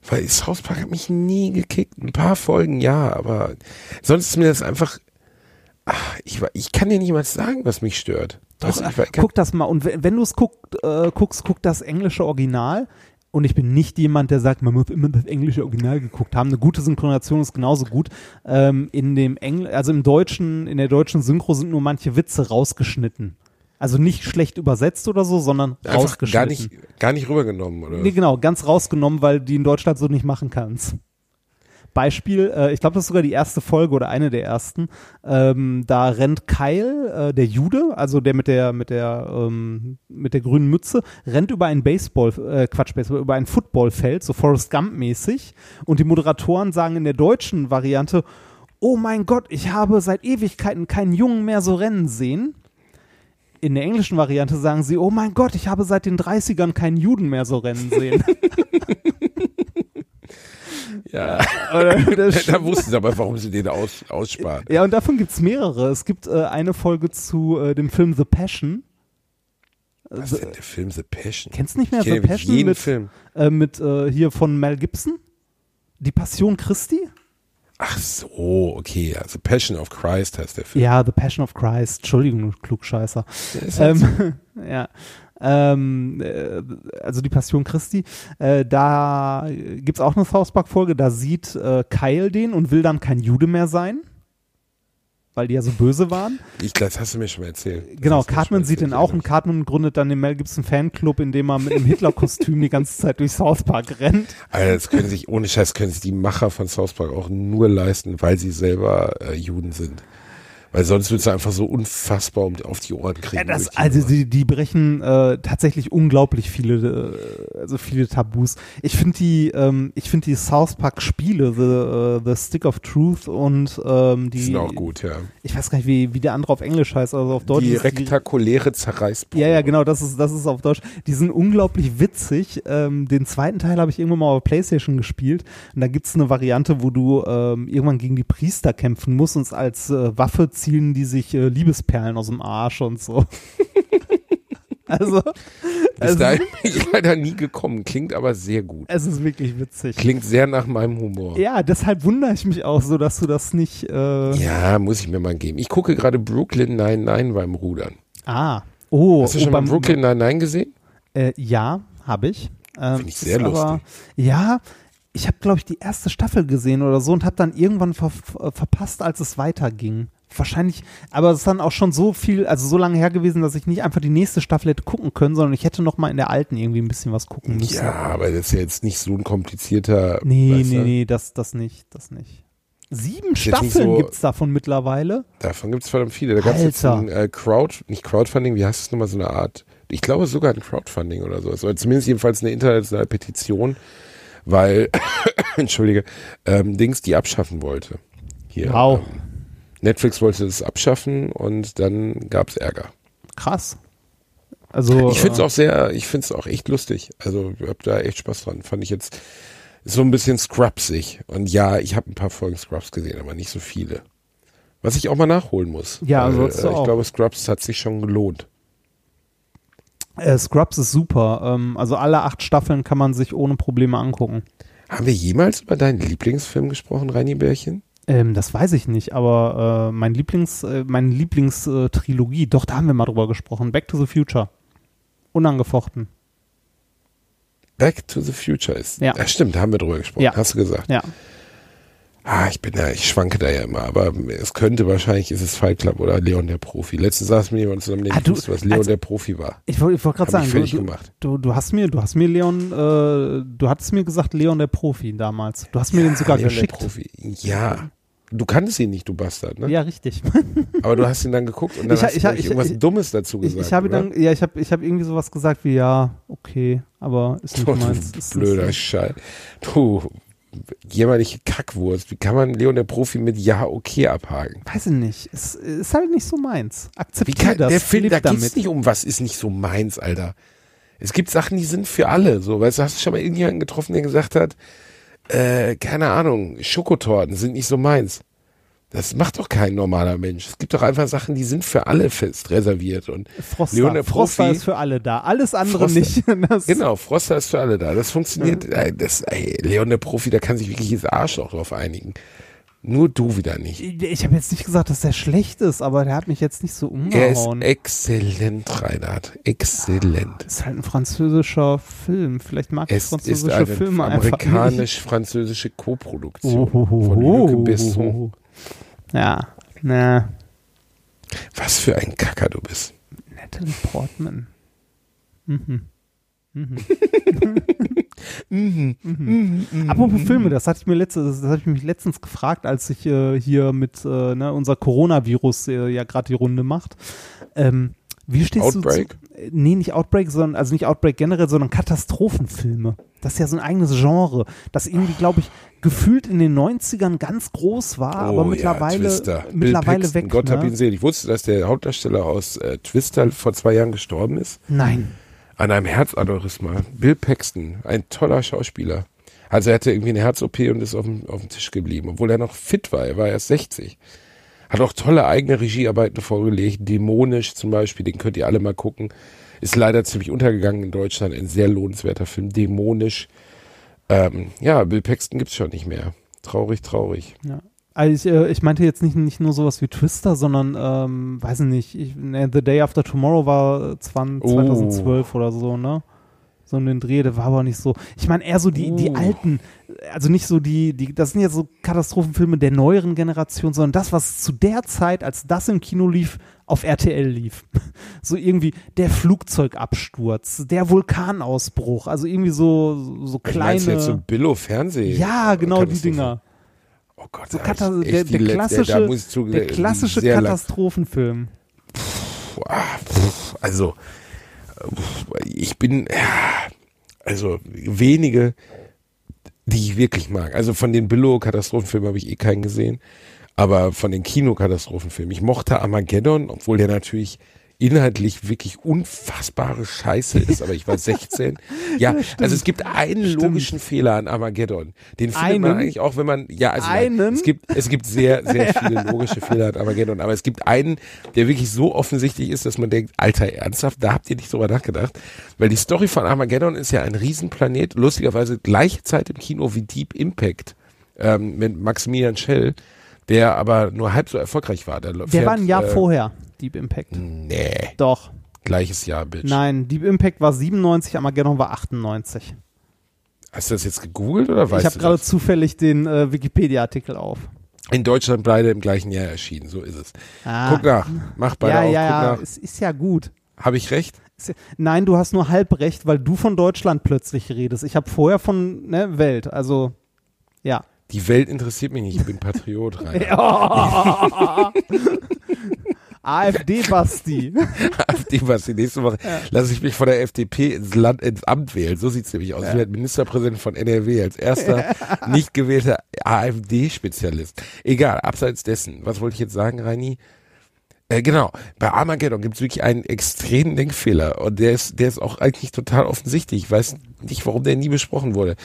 Weil South Park hat mich nie gekickt. Ein paar Folgen ja, aber sonst ist mir das einfach. Ach, ich, ich kann dir nicht mal sagen, was mich stört. Doch, Also, äh, ich, kann, guck das mal. Und wenn, du es äh, guckst, guck das englische Original. Und ich bin nicht jemand, der sagt, man muss immer das englische Original geguckt haben. Eine gute Synchronisation ist genauso gut. Ähm, in dem Engl also im deutschen, in der deutschen Synchro sind nur manche Witze rausgeschnitten. Also nicht schlecht übersetzt oder so, sondern einfach rausgeschnitten. gar nicht, gar nicht rübergenommen, oder? Nee, genau, ganz rausgenommen, weil die in Deutschland so nicht machen kannst. Beispiel, äh, ich glaube, das ist sogar die erste Folge oder eine der ersten. Ähm, da rennt Kyle, äh, der Jude, also der mit der mit der ähm, mit der grünen Mütze, rennt über ein Baseball, äh, Quatsch, Baseball, über ein Footballfeld, so Forrest Gump mäßig. Und die Moderatoren sagen in der deutschen Variante: Oh mein Gott, ich habe seit Ewigkeiten keinen Jungen mehr so rennen sehen. In der englischen Variante sagen sie, oh mein Gott, ich habe seit den 30ern keinen Juden mehr so rennen sehen. *laughs* Ja. *laughs* Da wussten sie aber, warum sie den aus, aussparen. ja, und davon gibt es mehrere. Es gibt äh, eine Folge zu äh, dem Film The Passion. Was ist denn der Film The Passion? Kennst du nicht mehr The Passion jeden mit, Film. äh, mit äh, hier von Mel Gibson? Die Passion Christi? Ach so, okay. Also Passion of Christ heißt der Film. Ja, The Passion of Christ. Entschuldigung, Klugscheißer. Ähm, *laughs* ja. Ähm, äh, also die Passion Christi, äh, da gibt's auch eine South Park-Folge, da sieht äh, Kyle den und will dann kein Jude mehr sein, weil die ja so böse waren. Ich, das hast du mir schon mal erzählt. Genau, Cartman sieht den auch und Cartman gründet dann den Mel Gibson Fanclub, in dem er mit einem Hitler-Kostüm die ganze Zeit durch South Park rennt. Alter, das können sich, ohne Scheiß, können sich die Macher von South Park auch nur leisten, weil sie selber äh, Juden sind. Weil sonst würdest du einfach so unfassbar um, auf die Ohren kriegen. Ja, das, also die, die brechen äh, tatsächlich unglaublich viele, äh, also viele Tabus. Ich finde die, ähm, ich finde die South Park Spiele, the, äh, the Stick of Truth und ähm, die, sind auch gut, ja. ich weiß gar nicht, wie, wie der andere auf Englisch heißt, also auf Deutsch. Die rektakuläre Zerreißprobe. ja, ja, genau, das ist, das ist auf Deutsch. Die sind unglaublich witzig. Ähm, den zweiten Teil habe ich irgendwann mal auf Playstation gespielt. Und da gibt's eine Variante, wo du ähm, irgendwann gegen die Priester kämpfen musst und als äh, Waffe zielen die sich äh, Liebesperlen aus dem Arsch und so. *laughs* also, Bis dahin bin ich leider nie gekommen. Klingt aber sehr gut. es ist wirklich witzig. Klingt sehr nach meinem Humor. Ja, deshalb wundere ich mich auch so, dass du das nicht. Äh, Ja, muss ich mir mal geben. Ich gucke gerade Brooklyn 99 beim Rudern. Ah. Oh, Hast du oh, schon mal beim- Brooklyn 99 gesehen? Äh, ja, habe ich. Ähm, Finde ich sehr aber, Ja, ich habe, glaube ich, die erste Staffel gesehen oder so und habe dann irgendwann ver ver- verpasst, als es weiterging. Wahrscheinlich, aber es ist dann auch schon so viel, also so lange her gewesen, dass ich nicht einfach die nächste Staffel hätte gucken können, sondern ich hätte noch mal in der alten irgendwie ein bisschen was gucken müssen. Ja, aber das ist ja jetzt nicht so ein komplizierter. Nee, weißt nee, nee, das, das nicht, das nicht. Sieben nicht Staffeln so- gibt's davon mittlerweile. Davon gibt es verdammt viele. Da gab es jetzt ein äh, Crowd, nicht Crowdfunding, wie heißt es nochmal, so eine Art, ich glaube sogar ein Crowdfunding oder so. Oder zumindest jedenfalls eine internationale Petition, weil, *coughs* entschuldige, ähm, Dings die abschaffen wollte. Hier. Wow. Ähm, Netflix wollte das abschaffen und dann gab es Ärger. Krass. Also, Ich finde es äh, auch sehr, ich finde es auch echt lustig. Also ich hab da echt Spaß dran. Fand ich jetzt so ein bisschen Scrubsig. Und ja, ich habe ein paar Folgen Scrubs gesehen, aber nicht so viele. Was ich auch mal nachholen muss. Ja, du äh, ich auch. glaube, Scrubs hat sich schon gelohnt. Äh, Scrubs ist super. Ähm, also alle acht Staffeln kann man sich ohne Probleme angucken. Haben wir jemals über deinen Lieblingsfilm gesprochen, Reini Bärchen? Ähm, das weiß ich nicht, aber äh, mein Lieblings, äh, meine Lieblingstrilogie, doch, da haben wir mal drüber gesprochen. Back to the Future. Unangefochten. Back to the Future ist. Ja. stimmt, da haben wir drüber gesprochen. Ja. Hast du gesagt. Ja. Ah, ich bin da, ich schwanke da ja immer, aber es könnte wahrscheinlich, ist es Fight Club oder Leon der Profi. Letztens saß mir jemand zusammen, der Ah, du- wusste, was Leon also- der Profi war. Ich wollte wollt gerade sagen, du, gemacht. du, du hast mir, du hast mir Leon, äh, du hattest mir gesagt, Leon der Profi damals. Du hast mir den sogar Leon geschickt. Der Profi. Ja. Du kanntest ihn nicht, du Bastard, ne? Ja, richtig. *laughs* Aber du hast ihn dann geguckt und dann Ich- hast ich- du ich, irgendwas ich- Dummes dazu gesagt. ich habe dann, ja, ich habe, ich habe irgendwie sowas gesagt wie ja, okay, aber ist nicht Oh, meins. *laughs* Ist blöder nicht, Scheiß. Du, jämmerliche Kackwurst. Wie kann man Leon der Profi mit Ja, okay abhaken? weiß ich nicht. Ist, ist halt nicht so meins. Akzeptiere kann, das. der Film, da damit. nicht um was ist nicht so meins, Alter. Es gibt Sachen, die sind für alle. So, weißt du, hast du schon mal irgendjemanden getroffen, der gesagt hat, äh, keine Ahnung, Schokotorten sind nicht so meins. Das macht doch kein normaler Mensch. Es gibt doch einfach Sachen, die sind für alle fest reserviert. Und Froster, Leon der Froster Profi- ist für alle da. Alles andere Froster. nicht. *laughs* Das, Genau, Froster ist für alle da. Das funktioniert. Ey, Das, ey, Leon der Profi, da kann sich wirklich das Arschloch drauf einigen. Nur du wieder nicht. Ich, ich habe jetzt nicht gesagt, dass der schlecht ist, aber der hat mich jetzt nicht so Er ist umgehauen. exzellent, Reinhard. Exzellent. ist halt ein französischer Film. Vielleicht mag ich Es ist französische eine Filme einfach nicht. amerikanisch-französische Co-Produktion von Ohohoho. Luc Besson. Ja, na, Was für ein Kacker du bist. Natalie Portman. Mhm. Mhm. *laughs* Mhm. Apropos Filme, das hatte ich mir letztes, das hatte ich mich letztens gefragt, als ich äh, hier mit äh, ne, unser Coronavirus äh, ja gerade die Runde macht. Ähm, wie stehst Outbreak? du zu, äh, Nee, nicht Outbreak, sondern also nicht Outbreak generell, sondern Katastrophenfilme. Das ist ja so ein eigenes Genre, das irgendwie, glaube ich, gefühlt in den 90ern ganz groß war, aber mittlerweile, Oh Twister. Bill mittlerweile Paxton, weg. Gott hab ihn ne? selig. Wusstest du, dass der Hauptdarsteller aus äh, Twister vor zwei Jahren gestorben ist? Nein. An einem Herzaneurysma. Bill Paxton, ein toller Schauspieler. Also er hatte irgendwie eine Herz-OP und ist auf dem, auf dem Tisch geblieben, obwohl er noch fit war. Er war erst 60. Hat auch tolle eigene Regiearbeiten vorgelegt. Dämonisch zum Beispiel, den könnt ihr alle mal gucken. Ist leider ziemlich untergegangen in Deutschland. Ein sehr lohnenswerter Film. Dämonisch. Ähm, ja, Bill Paxton gibt's schon nicht mehr. Traurig, traurig. Ja. Also ich, äh, ich meinte jetzt nicht, nicht nur sowas wie Twister, sondern, ähm, weiß ich nicht, ich, ne, The Day After Tomorrow war 20, Oh. 2012 oder so, ne? So in den Dreh, der war aber nicht so. Ich meine eher so die, die Uh. alten, also nicht so die, die, das sind jetzt so Katastrophenfilme der neueren Generation, sondern das, was zu der Zeit, als das im Kino lief, auf RTL lief. *laughs* So irgendwie der Flugzeugabsturz, der Vulkanausbruch, also irgendwie so, so meinst du kleine. jetzt so Billo-Fernseh? ja, genau die? Dinger. Oh Gott, So da hab ich Kata echt der, der letzte- klassische, zugeben, der klassische sehr lang- Katastrophenfilm. Boah, pff, Also, pff, ich bin, ja, also wenige, die ich wirklich mag. Also von den Billo-Katastrophenfilmen habe ich eh keinen gesehen, aber von den Kinokatastrophenfilmen. Ich mochte Armageddon, obwohl der natürlich inhaltlich wirklich unfassbare Scheiße ist, aber ich war 16. *laughs* ja, also es gibt einen Stimmt. logischen Fehler an Armageddon. Den findet man Einen? eigentlich auch, wenn man, ja, also nein, es gibt, es gibt sehr, sehr *laughs* viele logische Fehler an Armageddon, aber es gibt einen, der wirklich so offensichtlich ist, dass man denkt, Alter, ernsthaft, da habt ihr nicht drüber nachgedacht. Weil die Story von Armageddon ist ja ein Riesenplanet, lustigerweise gleiche Zeit im Kino wie Deep Impact, ähm, mit Maximilian Schell, der aber nur halb so erfolgreich war. Der, Der fährt, war ein Jahr äh, vorher, Deep Impact. Nee, Doch. gleiches Jahr, Bitch. Nein, Deep Impact war 97, Armageddon war 98. Hast du das jetzt gegoogelt oder weißt ich habe du gerade zufällig den äh, Wikipedia-Artikel auf. In Deutschland beide im gleichen Jahr erschienen, so ist es. Ah. Guck nach, mach beide ja, auf, ja, guck ja, nach. es ist ja gut. Habe ich recht? Nein, du hast nur halb recht, weil du von Deutschland plötzlich redest. Ich habe vorher von ne, Welt, also ja. Die Welt interessiert mich nicht, ich bin Patriot *laughs* rein. *laughs* AfD-Basti. AfD was *laughs* die nächste Woche lasse ich mich von der FDP ins Land ins Amt wählen. So sieht's nämlich aus. Ich werde Ministerpräsident von NRW als erster *laughs* nicht gewählter AfD-Spezialist. Egal, abseits dessen. Was wollte ich jetzt sagen, Reini? Äh, genau, bei Armageddon gibt's wirklich einen extremen Denkfehler und der ist, der ist auch eigentlich total offensichtlich. Ich weiß nicht, warum der nie besprochen wurde.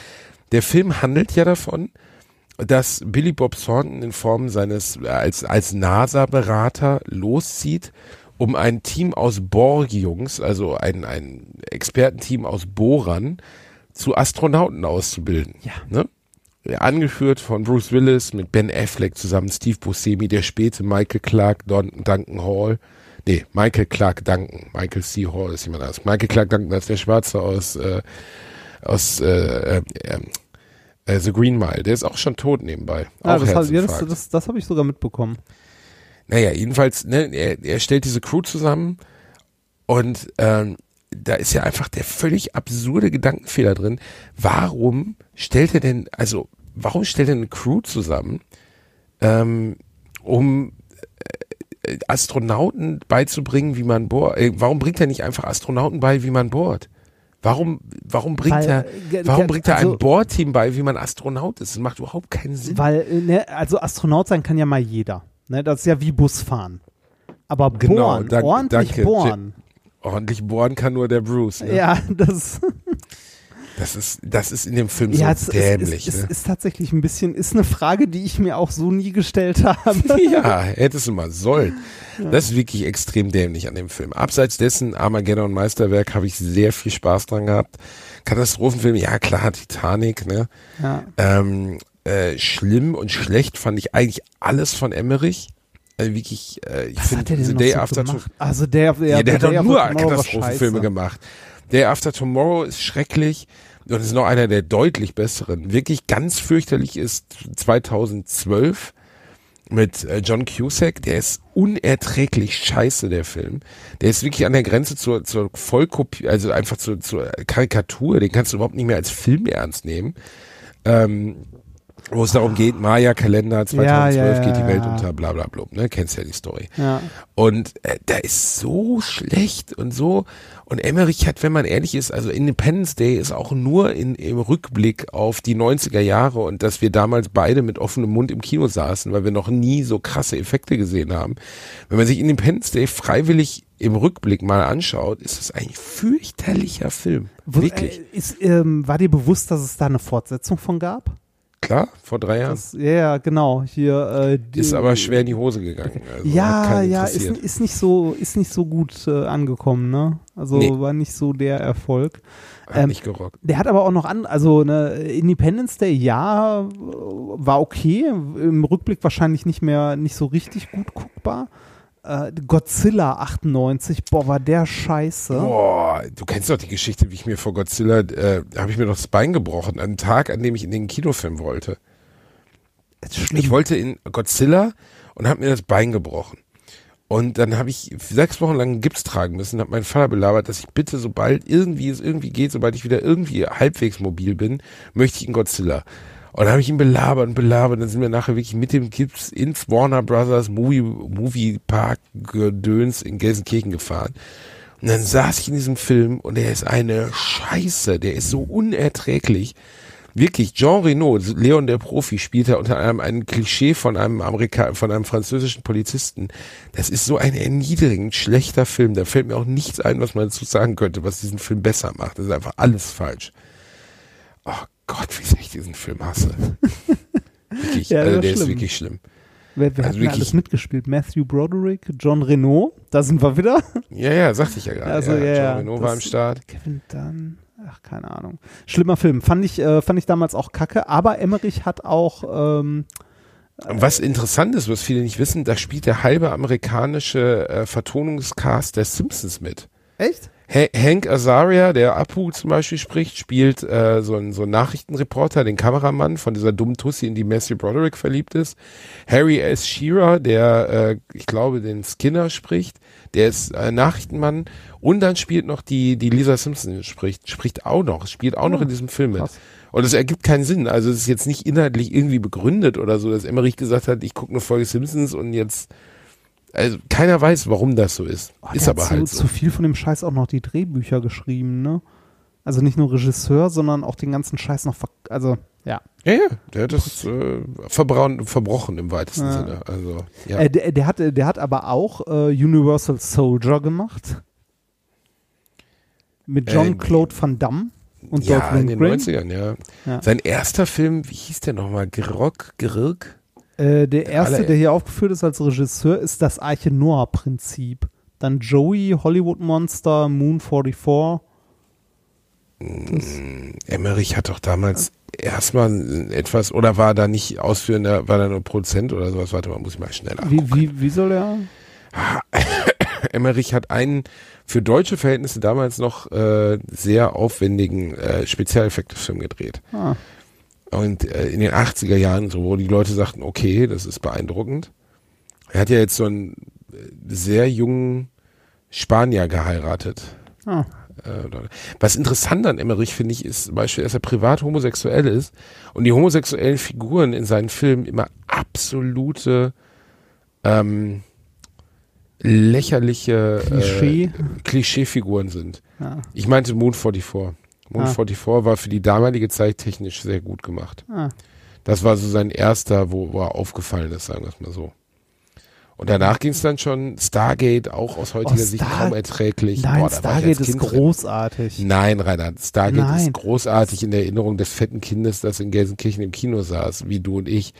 Der Film handelt ja davon, dass Billy Bob Thornton in Form seines äh, als als NASA-Berater loszieht, um ein Team aus Bohr-Jungs, also ein ein Expertenteam aus Bohrern, zu Astronauten auszubilden. Ja. Ne? Angeführt von Bruce Willis mit Ben Affleck zusammen, Steve Buscemi, der späte Michael Clark Don, Duncan Hall. Nee, Michael Clark Duncan. Michael C. Hall ist jemand anderes. Michael Clark Duncan ist der Schwarze aus, äh, aus äh, äh, äh, The Green Mile. Der ist auch schon tot nebenbei. Ah, auch das hab- ja, das das, das habe ich sogar mitbekommen. Naja, jedenfalls, ne, er, er stellt diese Crew zusammen und ähm, da ist ja einfach der völlig absurde Gedankenfehler drin. Warum stellt er denn, also warum stellt er eine Crew zusammen, ähm, um äh, Astronauten beizubringen, wie man bohrt? Äh, warum bringt er nicht einfach Astronauten bei, wie man bohrt? Warum, warum bringt Weil, er, äh, warum bringt er also- einem Bohrteam bei, wie man Astronaut ist? Das macht überhaupt keinen Sinn. Weil, äh, ne, also Astronaut sein kann ja mal jeder. Ne? Das ist ja wie Busfahren. Aber Genau, bohren, dank- ordentlich danke, bohren. Ordentlich bohren kann nur der Bruce. Ne? Ja, *laughs* das, Das ist, das ist in dem Film ja, so es, dämlich. es, es, ne? es ist tatsächlich ein bisschen, ist eine Frage, die ich mir auch so nie gestellt habe. *laughs* ja, hättest du mal sollen. Das ist wirklich extrem dämlich an dem Film. Abseits dessen, Armageddon Meisterwerk, habe ich sehr viel Spaß dran gehabt. Katastrophenfilm, ja klar, Titanic, ne? Ja. Ähm, äh, schlimm und schlecht fand ich eigentlich alles von Emmerich. Also wirklich, äh, ich Was hat finde der denn The Day so After gemacht? Also der, der, Ja, der, hat Day doch nur Katastrophenfilme gemacht. Day After Tomorrow ist schrecklich und ist noch einer der deutlich besseren. Wirklich ganz fürchterlich ist 2012 mit äh, John Cusack. Der ist unerträglich scheiße, der Film. Der ist wirklich an der Grenze zur, zur Vollkopie, also einfach zur, zur Karikatur. Den kannst du überhaupt nicht mehr als Film ernst nehmen. Ähm, wo es darum geht, Maya-Kalender 2012 Ja, ja, geht die Welt unter, bla bla bla. Ne? Kennst ja die Story. Ja. Und äh, da ist so schlecht und so. Und Emmerich hat, wenn man ehrlich ist, also Independence Day ist auch nur in, im Rückblick auf die 90er Jahre und dass wir damals beide mit offenem Mund im Kino saßen, weil wir noch nie so krasse Effekte gesehen haben. Wenn man sich Independence Day freiwillig im Rückblick mal anschaut, ist das ein fürchterlicher Film. Wirklich. Äh, ist, ähm, war dir bewusst, dass es da eine Fortsetzung von gab? Klar, vor drei Jahren. Das, ja, genau. Hier, äh, die, ist aber schwer in die Hose gegangen. Also Ja, ja, ist, ist nicht so, ist nicht so gut äh, angekommen, ne? Also Nee. war nicht so der Erfolg. Hat Ähm, nicht gerockt. Der hat aber auch noch an, also ne, Independence Day, ja, war okay. Im Rückblick wahrscheinlich nicht mehr, nicht so richtig gut guckbar. Äh, Godzilla 98, boah, war der scheiße. Boah, du kennst doch die Geschichte, wie ich mir vor Godzilla, äh, habe ich mir doch das Bein gebrochen, an einem Tag, an dem ich in den Kinofilm wollte. Ich wollte in Godzilla und habe mir das Bein gebrochen. Und dann habe ich sechs Wochen lang Gips tragen müssen, habe meinen Vater belabert, dass ich bitte, sobald irgendwie es irgendwie geht, sobald ich wieder irgendwie halbwegs mobil bin, möchte ich in Godzilla. Und habe ich ihn belabert und belabert. Dann sind wir nachher wirklich mit dem Gips ins Warner Brothers Movie, Movie Park Gedöns in Gelsenkirchen gefahren. Und dann saß ich in diesem Film und der ist eine Scheiße. Der ist so unerträglich. Wirklich, Jean Reno, Leon der Profi, spielt da unter anderem ein Klischee von einem Amerika von einem französischen Polizisten. Das ist so ein erniedrigend schlechter Film. Da fällt mir auch nichts ein, was man dazu sagen könnte, was diesen Film besser macht. Das ist einfach alles falsch. Oh Gott, wie sehr ich diesen Film hasse. *laughs* wirklich, Ja, also der ist ist schlimm. wirklich schlimm. Wer, wer also hat alles mitgespielt? Matthew Broderick, John Renault, da sind wir wieder. Ja, ja, sagte ich ja gerade. Also, ja, ja, Reno das- war am Start. Kevin Dunn, ach, keine Ahnung. Schlimmer Film. Fand ich, äh, fand ich damals auch kacke, aber Emmerich hat auch, ähm, Und was interessant ist, was viele nicht wissen, da spielt der halbe amerikanische äh, Vertonungscast der Simpsons mit. echt? Ha Hank Azaria, der Apu zum Beispiel spricht, spielt äh, so einen so einen Nachrichtenreporter, den Kameramann von dieser dummen Tussi, in die Matthew Broderick verliebt ist. Harry S. Shearer, der, äh, ich glaube, den Skinner spricht, der ist äh, Nachrichtenmann. Und dann spielt noch die, die Lisa Simpson spricht, spricht auch noch, spielt auch noch in diesem Film mit. Und es ergibt keinen Sinn. Also es ist jetzt nicht inhaltlich irgendwie begründet oder so, dass Emmerich gesagt hat, ich gucke eine Folge Simpsons und jetzt, also keiner weiß, warum das so ist. Oh, ist aber hat halt zu, so. zu viel von dem Scheiß auch noch die Drehbücher geschrieben, ne? Also nicht nur Regisseur, sondern auch den ganzen Scheiß noch, ver also, ja. Ja, ja, der hat das äh, verbraun, verbrochen im weitesten Ja. Sinne. Also, ja. Äh, der, der, hat, der hat aber auch äh, Universal Soldier gemacht. Mit Äh, Jean-Claude Van Damme und ja, Dolph in den Lundgren. 90ern, ja. Ja. Sein erster Film, wie hieß der nochmal? Grog, Girk? Äh, der erste, aller- der hier aufgeführt ist als Regisseur, ist das Arche Noah-Prinzip. Dann Joey, Hollywood Monster, Moon 44. Emmerich hat doch damals erstmal etwas, oder war da nicht ausführender, war da nur Produzent oder sowas? Warte mal, muss ich mal schneller. Wie, wie, wie soll er? *coughs* Emmerich hat einen für deutsche Verhältnisse damals noch äh, sehr aufwendigen äh, Spezialeffekte-Film gedreht. Ah, Und äh, in den 80er Jahren, so, wo die Leute sagten, okay, das ist beeindruckend. Er hat ja jetzt so einen äh, sehr jungen Spanier geheiratet. ah. Äh, Was interessant an Emmerich, finde ich, ist zum Beispiel, dass er privat homosexuell ist und die homosexuellen Figuren in seinen Filmen immer absolute ähm, lächerliche Klischee. Äh, Klischeefiguren sind. Ja. Ich meinte Moon 44. Moon Ah. 44 war für die damalige Zeit technisch sehr gut gemacht. Ah. Das war so sein erster, wo, wo er aufgefallen ist, sagen wir es mal so. Und danach ging es dann schon Stargate, auch aus heutiger Oh, Sicht kaum erträglich. Nein, Boah, Stargate ist Kind drin. großartig. Nein, Reinhard, Stargate Nein. ist großartig in der Erinnerung des fetten Kindes, das in Gelsenkirchen im Kino saß, wie du und ich.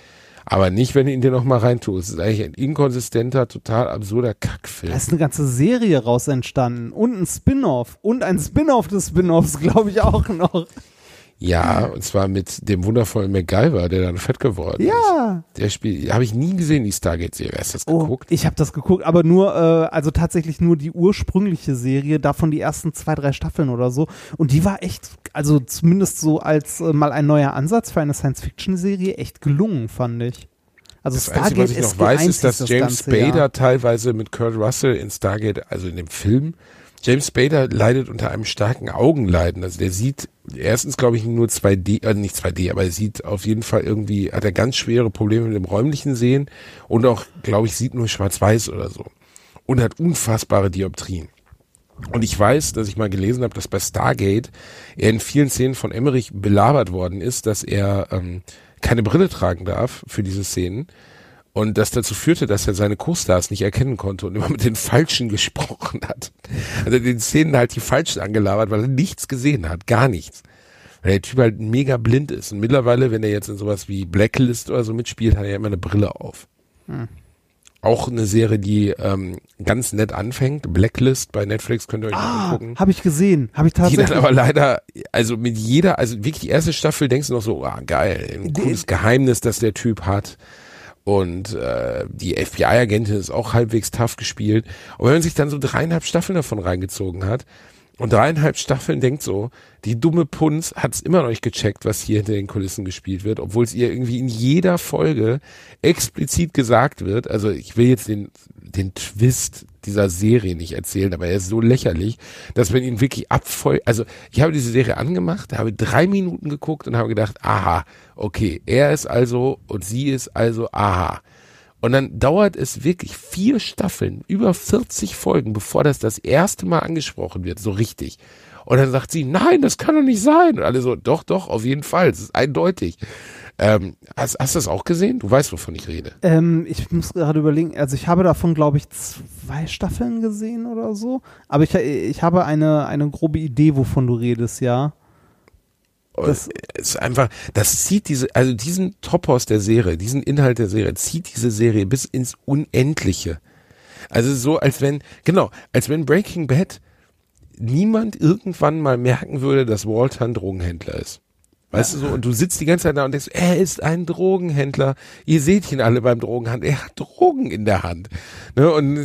Aber nicht, wenn du ihn dir nochmal reintust. Es ist eigentlich ein inkonsistenter, total absurder Kackfilm. Da ist eine ganze Serie raus entstanden und ein Spin-off und ein Spin-off des Spin-offs, *laughs* glaube ich auch noch. Ja, und zwar mit dem wundervollen MacGyver, der dann fett geworden Ja. ist. Der Spiel, habe ich nie gesehen, die Stargate-Serie. Hast du das Oh, geguckt? ich habe das geguckt, aber nur, äh, also tatsächlich nur die ursprüngliche Serie, davon die ersten zwei, drei Staffeln oder so. Und die war echt, also zumindest so als äh, mal ein neuer Ansatz für eine Science-Fiction-Serie, echt gelungen, fand ich. Also Das Einzige, was ich noch weiß, ist, dass James Spader teilweise mit Kurt Russell in Stargate, also in dem Film, James Spader leidet unter einem starken Augenleiden. Also der sieht erstens, glaube ich, nur 2D, äh, nicht 2D, aber er sieht auf jeden Fall irgendwie, hat er ganz schwere Probleme mit dem räumlichen Sehen und auch, glaube ich, sieht nur schwarz-weiß oder so. Und hat unfassbare Dioptrien. Und ich weiß, dass ich mal gelesen habe, dass bei Stargate er in vielen Szenen von Emmerich belabert worden ist, dass er ähm, keine Brille tragen darf für diese Szenen. Und das dazu führte, dass er seine Co-Stars nicht erkennen konnte und immer mit den Falschen gesprochen hat. Also den Szenen halt die Falschen angelabert, weil er nichts gesehen hat, gar nichts. Weil der Typ halt mega blind ist. Und mittlerweile, wenn er jetzt in sowas wie Blacklist oder so mitspielt, hat er ja immer eine Brille auf. Auch eine Serie, die ähm, ganz nett anfängt. Blacklist bei Netflix könnt ihr euch Ah, angucken. habe ich gesehen. Habe ich Die tatsächlich. dann aber leider, also mit jeder, also wirklich die erste Staffel denkst du noch so, ah geil, ein cooles Geheimnis, das der Typ hat. Und äh, die FBI-Agentin ist auch halbwegs tough gespielt. Und wenn man sich dann so dreieinhalb Staffeln davon reingezogen hat und dreieinhalb Staffeln denkt so, die dumme Punz hat's immer noch nicht gecheckt, was hier hinter den Kulissen gespielt wird, obwohl es ihr irgendwie in jeder Folge explizit gesagt wird. Also ich will jetzt den, den Twist dieser Serie nicht erzählen, aber er ist so lächerlich, dass man ihn wirklich abfolgt. Also ich habe diese Serie angemacht, habe drei Minuten geguckt und habe gedacht, aha, okay, er ist also und sie ist also aha. Und dann dauert es wirklich vier Staffeln, über 40 Folgen, bevor das das erste Mal angesprochen wird, so richtig. Und dann sagt sie, nein, das kann doch nicht sein. Und alle so, doch, doch, auf jeden Fall, es ist eindeutig. Ähm, hast, hast du das auch gesehen? Du weißt, wovon ich rede. Ähm, ich muss gerade überlegen, also ich habe davon, glaube ich, zwei Staffeln gesehen oder so. Aber ich, ich habe eine, eine grobe Idee, wovon du redest, ja. Das- es ist einfach, das zieht diese, also diesen Topos der Serie, diesen Inhalt der Serie, zieht diese Serie bis ins Unendliche. Also so, als wenn, genau, als wenn Breaking Bad niemand irgendwann mal merken würde, dass Walter ein Drogenhändler ist. Weißt du so, und du sitzt die ganze Zeit da und denkst, er ist ein Drogenhändler. Ihr seht ihn alle beim Drogenhandel. Er hat Drogen in der Hand. Ne? Und,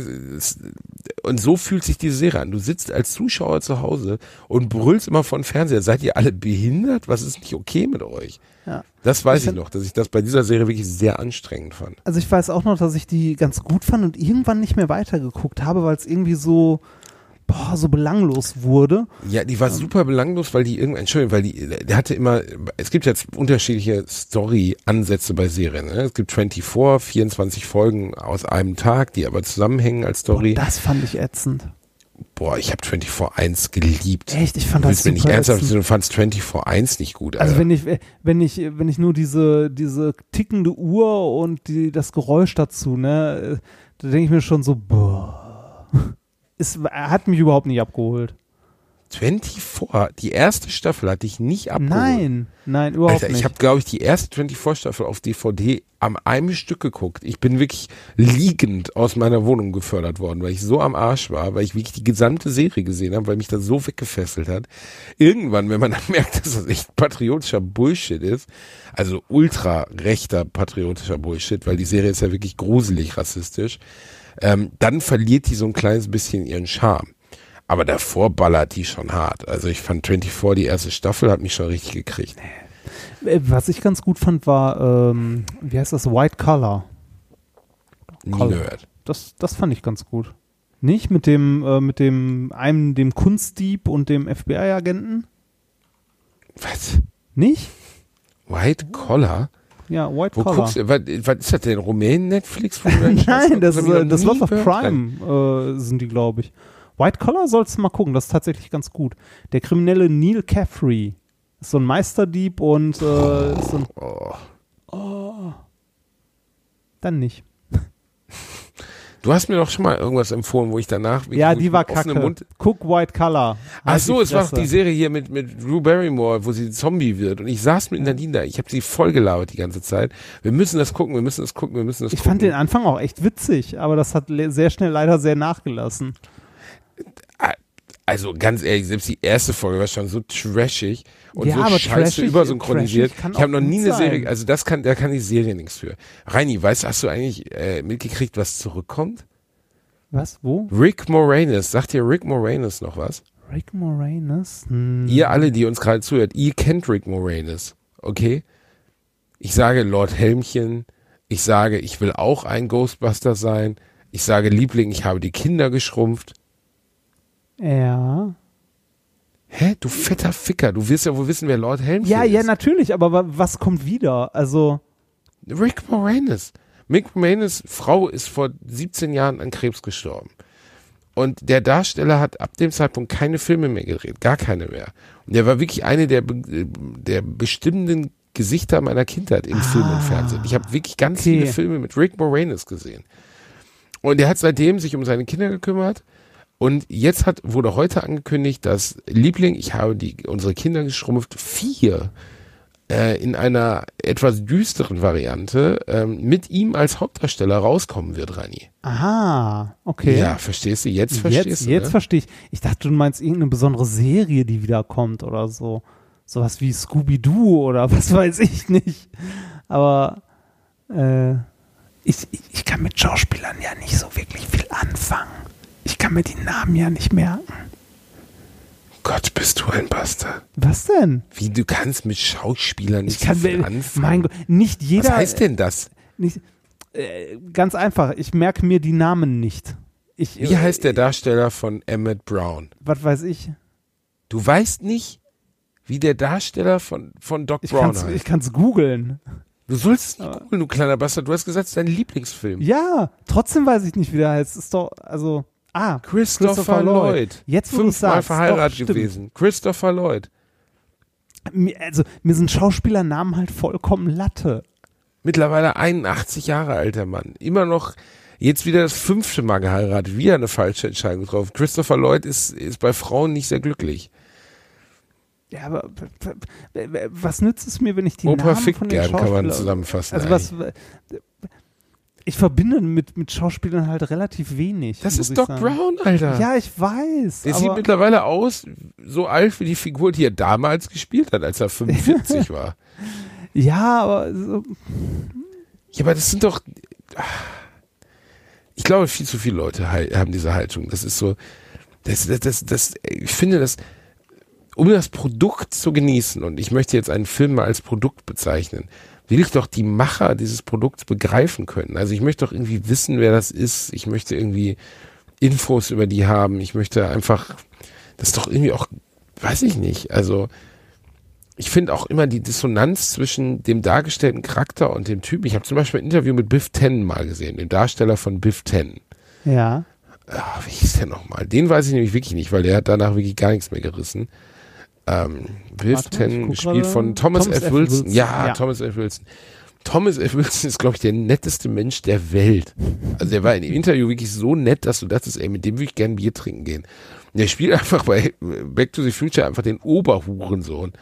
und so fühlt sich diese Serie an. Du sitzt als Zuschauer zu Hause und brüllst immer von Fernseher. Seid ihr alle behindert? Was ist nicht okay mit euch? Ja. Das weiß ich, find- noch, dass ich das bei dieser Serie wirklich sehr anstrengend fand. Also ich weiß auch noch, dass ich die ganz gut fand und irgendwann nicht mehr weitergeguckt habe, weil es irgendwie so, boah, so belanglos wurde. Ja, die war super belanglos, weil die irgendwann, Entschuldigung, weil die, der hatte immer, es gibt jetzt unterschiedliche Story-Ansätze bei Serien. Ne? Es gibt 24, 24 Folgen aus einem Tag, die aber zusammenhängen als Boah, Story. das fand ich ätzend. Boah, ich habe 24-1 geliebt. Echt, ich fand Du das mir nicht super ernsthaft, ätzend. du fandst 24-1 nicht gut. Also Alter. wenn ich, wenn ich, wenn ich nur diese, diese tickende Uhr und die, das Geräusch dazu, ne, da denke ich mir schon so, boah. Es hat mich überhaupt nicht abgeholt. 24, die erste Staffel hatte ich nicht abgeholt. Nein, nein, überhaupt Alter, ich nicht. habe, glaube ich, die erste 24-Staffel auf DVD am einem Stück geguckt. Ich bin wirklich liegend aus meiner Wohnung gefördert worden, weil ich so am Arsch war, weil ich wirklich die gesamte Serie gesehen habe, weil mich das so weggefesselt hat. Irgendwann, wenn man dann *laughs* merkt, dass das echt patriotischer Bullshit ist, also ultra rechter patriotischer Bullshit, weil die Serie ist ja wirklich gruselig rassistisch, ähm, dann verliert die so ein kleines bisschen ihren Charme. Aber davor ballert die schon hart. Also ich fand 24, die erste Staffel, hat mich schon richtig gekriegt. Äh, Was ich ganz gut fand, war, ähm, wie heißt das, White Collar. Nie Collar. gehört. Das, das fand ich ganz gut. Nicht mit dem, äh, mit dem, einem, dem Kunstdieb und dem FBI-Agenten? Was? Nicht? White Collar? Ja, White Wo Collar. guckst was, was ist das denn? Rumänen Netflix? *laughs* Nein, das, das läuft auf gehört. Prime, äh, sind die, glaube ich. White Collar sollst du mal gucken, das ist tatsächlich ganz gut. Der kriminelle Neil Caffrey ist so ein Meisterdieb und äh, ist so ein, Oh. dann nicht. Du hast mir doch schon mal irgendwas empfohlen, wo ich danach Ja, die war kacke. Mund Guck White Collar. Ach so, es war doch die Serie hier mit, mit Drew Barrymore, wo sie Zombie wird. Und ich saß mit Nadine da. Ich habe sie voll gelabert die ganze Zeit. Wir müssen das gucken, wir müssen das gucken, wir müssen das Ich gucken. fand den Anfang auch echt witzig, aber das hat sehr schnell leider sehr nachgelassen. Also ganz ehrlich, selbst die erste Folge war schon so trashig und Ja, so scheiße trashig- übersynchronisiert. Ich habe noch nie eine. Serie, also das kann, da kann die Serie nichts für. Reini, weißt, hast du eigentlich äh, mitgekriegt, was zurückkommt? Was? Wo? Rick Moranis, sagt dir Rick Moranis noch was? Rick Moranis? Hm. Ihr alle, die uns gerade zuhört, ihr kennt Rick Moranis, okay? Ich sage Lord Helmchen, ich sage, ich will auch ein Ghostbuster sein, ich sage Liebling, ich habe die Kinder geschrumpft. Ja. Hä, du fetter Ficker, du wirst ja wohl wissen, wer Lord Helmchen Ja, ist. ja, natürlich, aber wa- was kommt wieder? Also, Rick Moranis. Mick Moranis Frau ist vor 17 Jahren an Krebs gestorben. Und der Darsteller hat ab dem Zeitpunkt keine Filme mehr gedreht, gar keine mehr. Und der war wirklich eine der, der bestimmenden Gesichter meiner Kindheit im Film und Fernsehen. Ich habe wirklich ganz Okay. viele Filme mit Rick Moranis gesehen. Und er hat seitdem sich um seine Kinder gekümmert. Und jetzt hat, wurde heute angekündigt, dass Liebling, ich habe die, unsere Kinder geschrumpft, vier äh, in einer etwas düsteren Variante ähm, mit ihm als Hauptdarsteller rauskommen wird, Rani. Aha, okay. Ja, verstehst du? Jetzt verstehst jetzt, du. jetzt ne? verstehe ich. Ich dachte, du meinst irgendeine besondere Serie, die wiederkommt oder so. Sowas wie Scooby-Doo oder *laughs* was weiß ich nicht. Aber äh, ich, ich, ich kann mit Schauspielern ja nicht so wirklich viel anfangen. Ich kann mir die Namen ja nicht merken. Gott, bist du ein Bastard. Was denn? Wie, du kannst mit Schauspielern nicht Ich kann so viel anfangen. mein Gott, nicht jeder. Was heißt denn das? Nicht, äh, ganz einfach, ich merke mir die Namen nicht. Ich, Wie heißt der Darsteller von Emmett Brown? Was weiß ich? Du weißt nicht, wie der Darsteller von, von Doc Ich Brown kann's, heißt. ich kann's googeln. Du sollst nicht googeln, du kleiner Bastard. Du hast gesagt, es ist dein Lieblingsfilm. Ja, trotzdem weiß ich nicht, wie der heißt. Ist doch, also, ah, Christopher, Lloyd. Jetzt, Fünfmal verheiratet doch, gewesen. Christopher Lloyd. Also, mir sind Schauspielernamen halt vollkommen Latte. Mittlerweile 81 Jahre alter Mann. Immer noch, jetzt wieder das fünfte Mal geheiratet. Wieder eine falsche Entscheidung getroffen. Christopher Lloyd ist, ist bei Frauen nicht sehr glücklich. Ja, aber was nützt es mir, wenn ich die Opa Namen von den gern, kann man Schauspielern... zusammenfassen. Also was... Ich verbinde mit, mit Schauspielern halt relativ wenig. das ist Doc sagen. Brown, Alter. Ja, ich weiß. Der sieht mittlerweile aus, so alt wie die Figur, die er damals gespielt hat, als er 45 *laughs* war. ja, aber so, Ja, aber das sind doch. Ich glaube, viel zu viele Leute haben diese Haltung. Das ist so. Das, das, das, das, ich finde das, um das Produkt zu genießen, und ich möchte jetzt einen Film mal als Produkt bezeichnen, will ich doch die Macher dieses Produkts begreifen können. Also ich möchte doch irgendwie wissen, wer das ist. Ich möchte irgendwie Infos über die haben. Ich möchte einfach, das ist doch irgendwie auch, weiß ich nicht. Also ich finde auch immer die Dissonanz zwischen dem dargestellten Charakter und dem Typen. Ich habe zum Beispiel ein Interview mit Biff Tannen mal gesehen, dem Darsteller von Biff Tannen. ja. Ah, wie hieß der nochmal? Den weiß ich nämlich wirklich nicht, weil der hat danach wirklich gar nichts mehr gerissen. Ähm, guck gespielt von Thomas, Thomas F. F. Wilson. Wilson, Ja, ja. Thomas F. Wilson. Thomas F. Wilson ist, glaube ich, der netteste Mensch der Welt. Also der war in dem Interview wirklich so nett, dass du dachtest, ey, mit dem würde ich gerne Bier trinken gehen. Und der spielt einfach bei Back to the Future einfach den Oberhurensohn.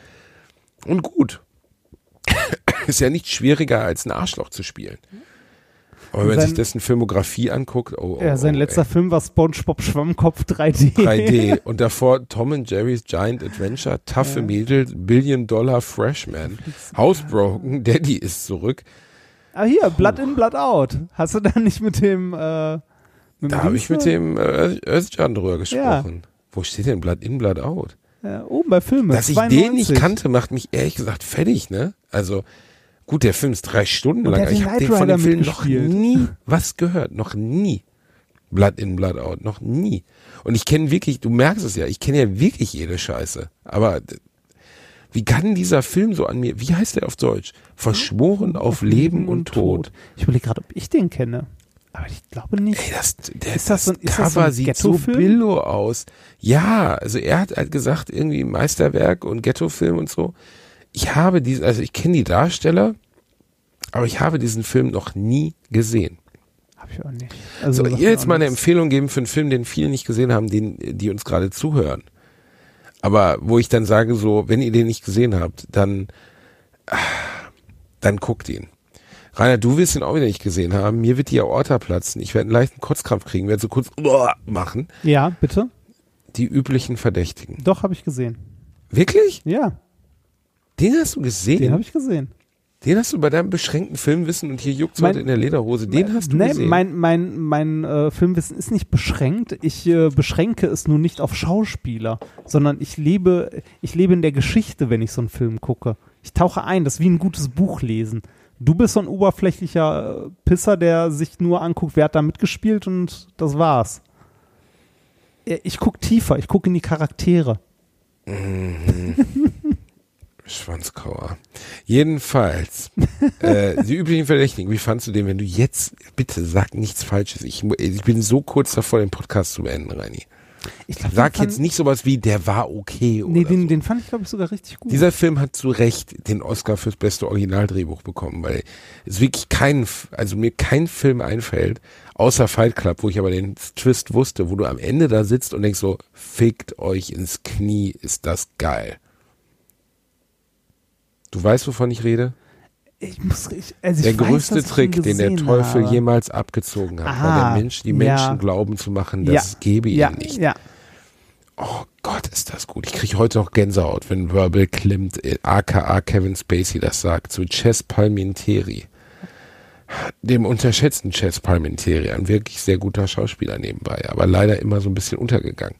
Und gut. *coughs* ist ja nicht schwieriger, als ein Arschloch zu spielen. Aber wenn man sich dessen Filmografie anguckt, oh, oh, ja, sein oh, letzter ey. Film war SpongeBob Schwammkopf 3D. 3D. *laughs* Und davor Tom and Jerry's Giant Adventure, Taffe Mädels, Billion Dollar Freshman, Housebroken, Daddy ist zurück. ah, hier, Blood in, Blood out. Hast du da nicht mit dem, äh, mit Da habe ich mit dem äh, Özcan drüber gesprochen. Wo steht denn Blood in, Blood out? Ja, oben bei Filmen. Dass ich 92. den nicht kannte, macht mich ehrlich gesagt fertig, ne? Also, gut, der Film ist drei Stunden Und lang. Ich habe den von dem Film noch nie was gehört. Noch nie. Blood in, Blood out. Noch nie. Und ich kenne wirklich, du merkst es ja, ich kenne ja wirklich jede Scheiße. Aber wie kann dieser Film so an mir, wie heißt der auf Deutsch? Verschworen auf Leben und Tod. Ich überlege gerade, ob ich den kenne. Aber ich glaube nicht. Ey, das, der, Ist das so ist das so Cover ein sieht so billo aus. Ja, also er hat halt gesagt, irgendwie Meisterwerk und Ghetto-Film und so. Ich habe diesen, also ich kenne die Darsteller, aber ich habe diesen Film noch nie gesehen. Hab ich auch nicht. Also, So, sagt ihr jetzt mal eine. Empfehlung geben für einen Film, den viele nicht gesehen haben, den, die uns gerade zuhören. Aber wo ich dann sage so, wenn ihr den nicht gesehen habt, dann, dann guckt ihn. Rainer, du wirst ihn auch wieder nicht gesehen haben. Mir wird die Aorta platzen. Ich werde einen leichten Kotzkrampf kriegen, werde so kurz *laughs* machen. Ja, bitte. Die üblichen Verdächtigen. Doch, habe ich gesehen. Wirklich? Ja, Den hast du gesehen? den habe ich gesehen. Den hast du bei deinem beschränkten Filmwissen und hier juckt Mein- heute in der Lederhose. Den hast du nee, gesehen. Mein, mein, mein äh, Filmwissen ist nicht beschränkt. Ich äh, beschränke es nur nicht auf Schauspieler, sondern ich lebe, ich lebe in der Geschichte, wenn ich so einen Film gucke. Ich tauche ein, das ist wie ein gutes Buch lesen. Du bist so ein oberflächlicher äh, Pisser, der sich nur anguckt, wer hat da mitgespielt und das war's. Äh, Ich gucke tiefer, ich gucke in die Charaktere. Schwanzkauer. Jedenfalls, *laughs* äh, die üblichen Verdächtigen, wie fandst du den, wenn du jetzt, bitte sag nichts Falsches. Ich, ich bin so kurz davor, den Podcast zu beenden, Reini. Ich glaub, Sag jetzt nicht sowas wie, der war okay oder Nee, den, so. den fand ich, glaube ich, sogar richtig gut. Dieser Film hat zu Recht den Oscar fürs beste Originaldrehbuch bekommen, weil es wirklich kein, also mir kein Film einfällt, außer Fight Club, wo ich aber den Twist wusste, wo du am Ende da sitzt und denkst so, fickt euch ins Knie, ist das geil. Du weißt, wovon ich rede? Ich muss, ich, also der ich weiß, größte Trick, den der Teufel habe. jemals abgezogen hat, war Ah, der Mensch, die ja. Menschen glauben zu machen, das ja. gebe ja, ihnen nicht. Ja, Oh Gott, ist das gut. Ich kriege heute noch Gänsehaut, wenn Verbal Klimt, äh, aka Kevin Spacey, das sagt, zu Chess Palminteri. Dem unterschätzten Chess Palminteri, ein wirklich sehr guter Schauspieler nebenbei, aber leider immer so ein bisschen untergegangen.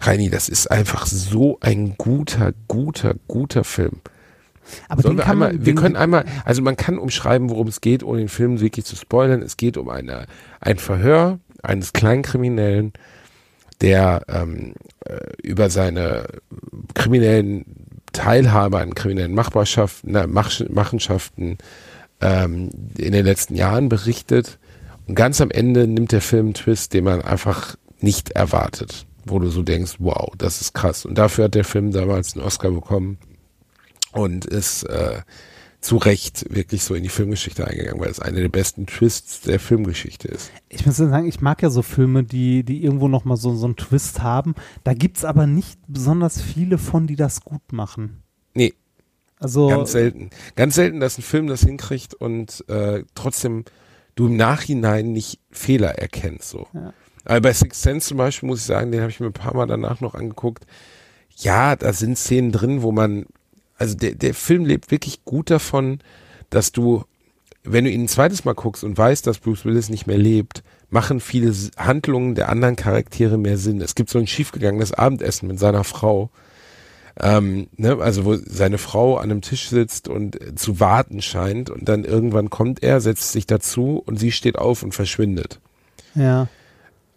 Reini, das ist einfach so ein guter, guter, guter Film. Aber Sollen den wir kann einmal, man, wir können einmal, also man kann umschreiben, worum es geht, ohne den Film wirklich zu spoilern. Es geht um eine, ein Verhör eines Kleinkriminellen, der ähm, äh, über seine kriminellen Teilhabe an kriminellen Machbarschaften, na, Mach, Machenschaften ähm, in den letzten Jahren berichtet. Und ganz am Ende nimmt der Film einen Twist, den man einfach nicht erwartet, wo du so denkst, wow, das ist krass. Und dafür hat der Film damals einen Oscar bekommen und ist äh, zu Recht wirklich so in die Filmgeschichte eingegangen, weil es einer der besten Twists der Filmgeschichte ist. ich muss ja sagen, ich mag ja so Filme, die, die irgendwo nochmal so, so einen Twist haben. Da gibt's aber nicht besonders viele von, die das gut machen. Nee, Also, ganz selten. Ganz selten, dass ein Film das hinkriegt und äh, trotzdem du im Nachhinein nicht Fehler erkennst. So. Ja. Aber bei Sixth Sense zum Beispiel muss ich sagen, den habe ich mir ein paar Mal danach noch angeguckt. Ja, da sind Szenen drin, wo man, also der, der Film lebt wirklich gut davon, dass du, wenn du ihn ein zweites Mal guckst und weißt, dass Bruce Willis nicht mehr lebt, machen viele Handlungen der anderen Charaktere mehr Sinn. Es gibt so ein schiefgegangenes Abendessen mit seiner Frau, ähm, ne, also wo seine Frau an einem Tisch sitzt und äh, zu warten scheint und dann irgendwann kommt er, setzt sich dazu und sie steht auf und verschwindet. ja.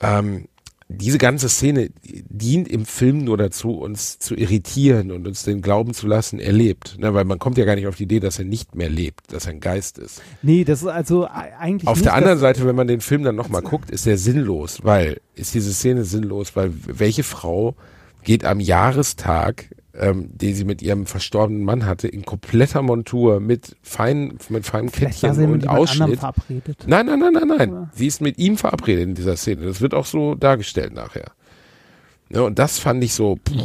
Ähm, diese ganze Szene dient im Film nur dazu, uns zu irritieren und uns den Glauben zu lassen, er lebt. Ne, weil man kommt ja gar nicht auf die Idee, dass er nicht mehr lebt, dass er ein Geist ist. Nee, das ist also e- eigentlich. Auf nicht, der anderen Seite, wenn man den Film dann nochmal guckt, ist er sinnlos, weil, ist diese Szene sinnlos, weil welche Frau geht am Jahrestag, ähm, den sie mit ihrem verstorbenen Mann hatte, in kompletter Montur mit feinen, mit feinen Vielleicht war Kettchen sie mit und anderem Ausschnitt. verabredet. Nein, nein, nein, nein, nein. Oder? Sie ist mit ihm verabredet in dieser Szene. Das wird auch so dargestellt nachher. Ne, und das fand ich so, puh,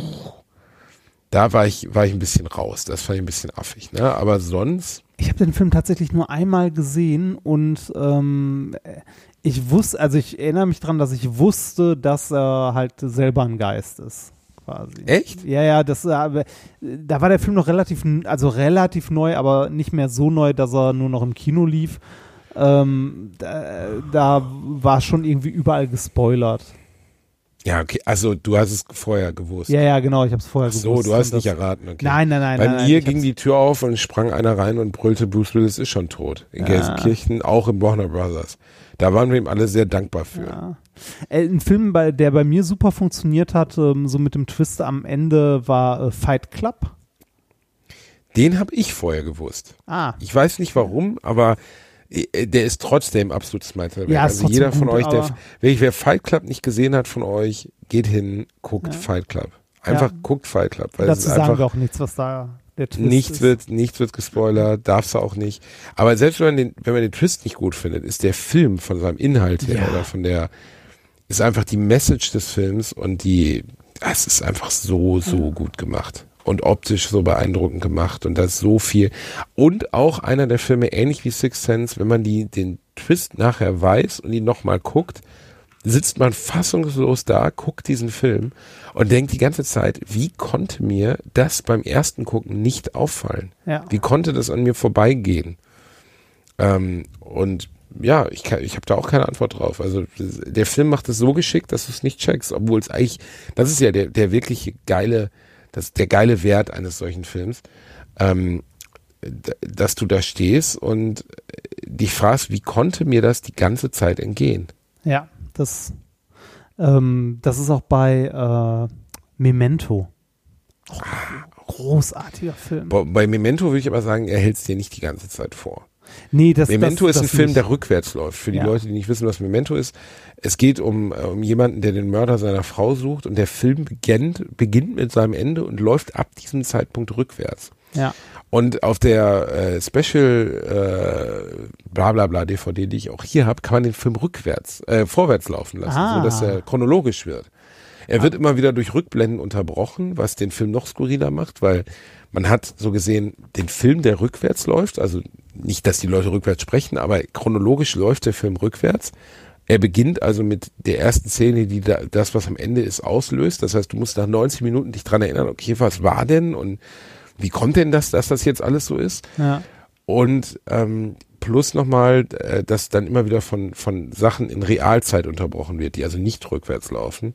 da war ich, war ich ein bisschen raus. Das fand ich ein bisschen affig. Ne? Aber sonst, Ich habe den Film tatsächlich nur einmal gesehen und ähm, ich wusste, also ich erinnere mich dran, dass ich wusste, dass er halt selber ein Geist ist. Quasi. Echt? Ja, ja, das, äh, da war der Film noch relativ, also relativ neu, aber nicht mehr so neu, dass er nur noch im Kino lief. Ähm, da, da war schon irgendwie überall gespoilert. ja, okay, also du hast es vorher gewusst. Ja, ja, genau, ich habe es vorher Ach so, gewusst. du hast nicht erraten. Okay. Nein, nein, nein. Bei nein, nein, mir ich ging die Tür auf und sprang einer rein und brüllte, Bruce Willis ist schon tot. In Ja. Gelsenkirchen, auch im Warner Brothers. Da waren wir ihm alle sehr dankbar für. Ja. Äh, Ein Film, der bei mir super funktioniert hat, ähm, so mit dem Twist am Ende, war äh, Fight Club. Den habe ich vorher gewusst. Ah, Ich weiß nicht warum, aber äh, der ist trotzdem absolutes Meisterwerk. Ja, also jeder von gut, euch, der, aber- wer, Fight Club nicht gesehen hat von euch, geht hin, guckt Ja. Fight Club. Einfach Ja. guckt Fight Club, weil es dazu ist sagen einfach wir auch nichts, was da nichts wird, nichts wird gespoilert, darfst du auch nicht. Aber selbst wenn man den, wenn man den Twist nicht gut findet, ist der Film von seinem Inhalt her Ja. oder von der, ist einfach die Message des Films und die, es ist einfach so, so gut gemacht. Und optisch so beeindruckend gemacht und da ist so viel. Und auch einer der Filme, ähnlich wie Sixth Sense, wenn man die, den Twist nachher weiß und ihn nochmal guckt, sitzt man fassungslos da, guckt diesen Film und denkt die ganze Zeit, wie konnte mir das beim ersten Gucken nicht auffallen? Ja. Wie konnte das an mir vorbeigehen? Ähm, und ja, ich, kann- ich habe da auch keine Antwort drauf. Also der Film macht es so geschickt, dass du es nicht checkst, obwohl es eigentlich, das ist ja der, der wirkliche geile, das der geile Wert eines solchen Films, ähm, dass du da stehst und dich fragst, wie konnte mir das die ganze Zeit entgehen? Ja, das, ähm, das ist auch bei äh, Memento. Auch Ah, großartiger Film. Bei, bei Memento würde ich aber sagen, er hält es dir nicht die ganze Zeit vor. Nee, das, Memento das, ist ein das Film, nicht. der rückwärts läuft. Für die Ja. Leute, die nicht wissen, was Memento ist. Es geht um, äh, um jemanden, der den Mörder seiner Frau sucht und der Film beginnt, beginnt mit seinem Ende und läuft ab diesem Zeitpunkt rückwärts. Ja, Und auf der äh, Special äh, bla bla bla DVD, die ich auch hier habe, kann man den Film rückwärts, äh, vorwärts laufen lassen, Ah. so dass er chronologisch wird. Er wird immer wieder durch Rückblenden unterbrochen, was den Film noch skurriler macht, weil man hat so gesehen den Film, der rückwärts läuft, also nicht, dass die Leute rückwärts sprechen, aber chronologisch läuft der Film rückwärts. Er beginnt also mit der ersten Szene, die da, das, was am Ende ist, auslöst. Das heißt, du musst nach 90 Minuten dich dran erinnern, okay, was war denn und wie kommt denn das, dass das jetzt alles so ist? Ja. Und ähm, plus nochmal, äh, dass dann immer wieder von, von Sachen in Realzeit unterbrochen wird, die also nicht rückwärts laufen.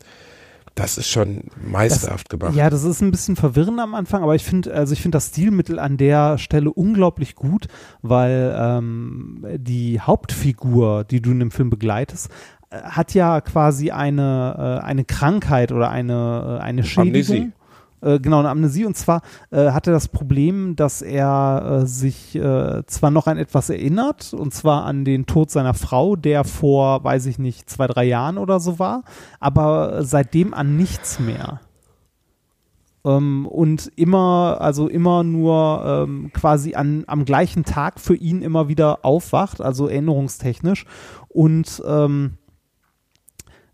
Das ist schon meisterhaft gemacht. Ja, das ist ein bisschen verwirrend am Anfang, aber ich finde, also ich finde das Stilmittel an der Stelle unglaublich gut, weil ähm, die Hauptfigur, die du in dem Film begleitest, äh, hat ja quasi eine, äh, eine Krankheit oder eine, eine Schädigung. Amnesie. Äh, genau, eine Amnesie. Und zwar äh, er das Problem, dass er äh, sich äh, zwar noch an etwas erinnert, und zwar an den Tod seiner Frau, der vor, weiß ich nicht, zwei, drei Jahren oder so war, aber seitdem an nichts mehr. Ähm, und immer, also immer nur ähm, quasi an, am gleichen Tag für ihn immer wieder aufwacht, also erinnerungstechnisch. Und ähm,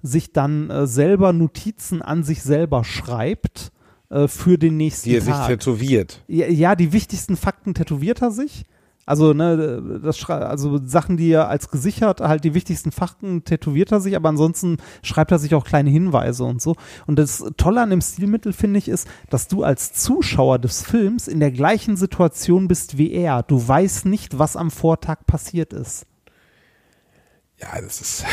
sich dann äh, selber Notizen an sich selber schreibt äh, für den nächsten die er sich Tag. tätowiert. Ja, ja, die wichtigsten Fakten tätowiert er sich. Also, ne, das also Sachen, die er als gesichert, halt die wichtigsten Fakten tätowiert er sich, aber ansonsten schreibt er sich auch kleine Hinweise und so. Und das Tolle an dem Stilmittel, finde ich, ist, dass du als Zuschauer des Films in der gleichen Situation bist wie er. Du weißt nicht, was am Vortag passiert ist. Ja, das ist,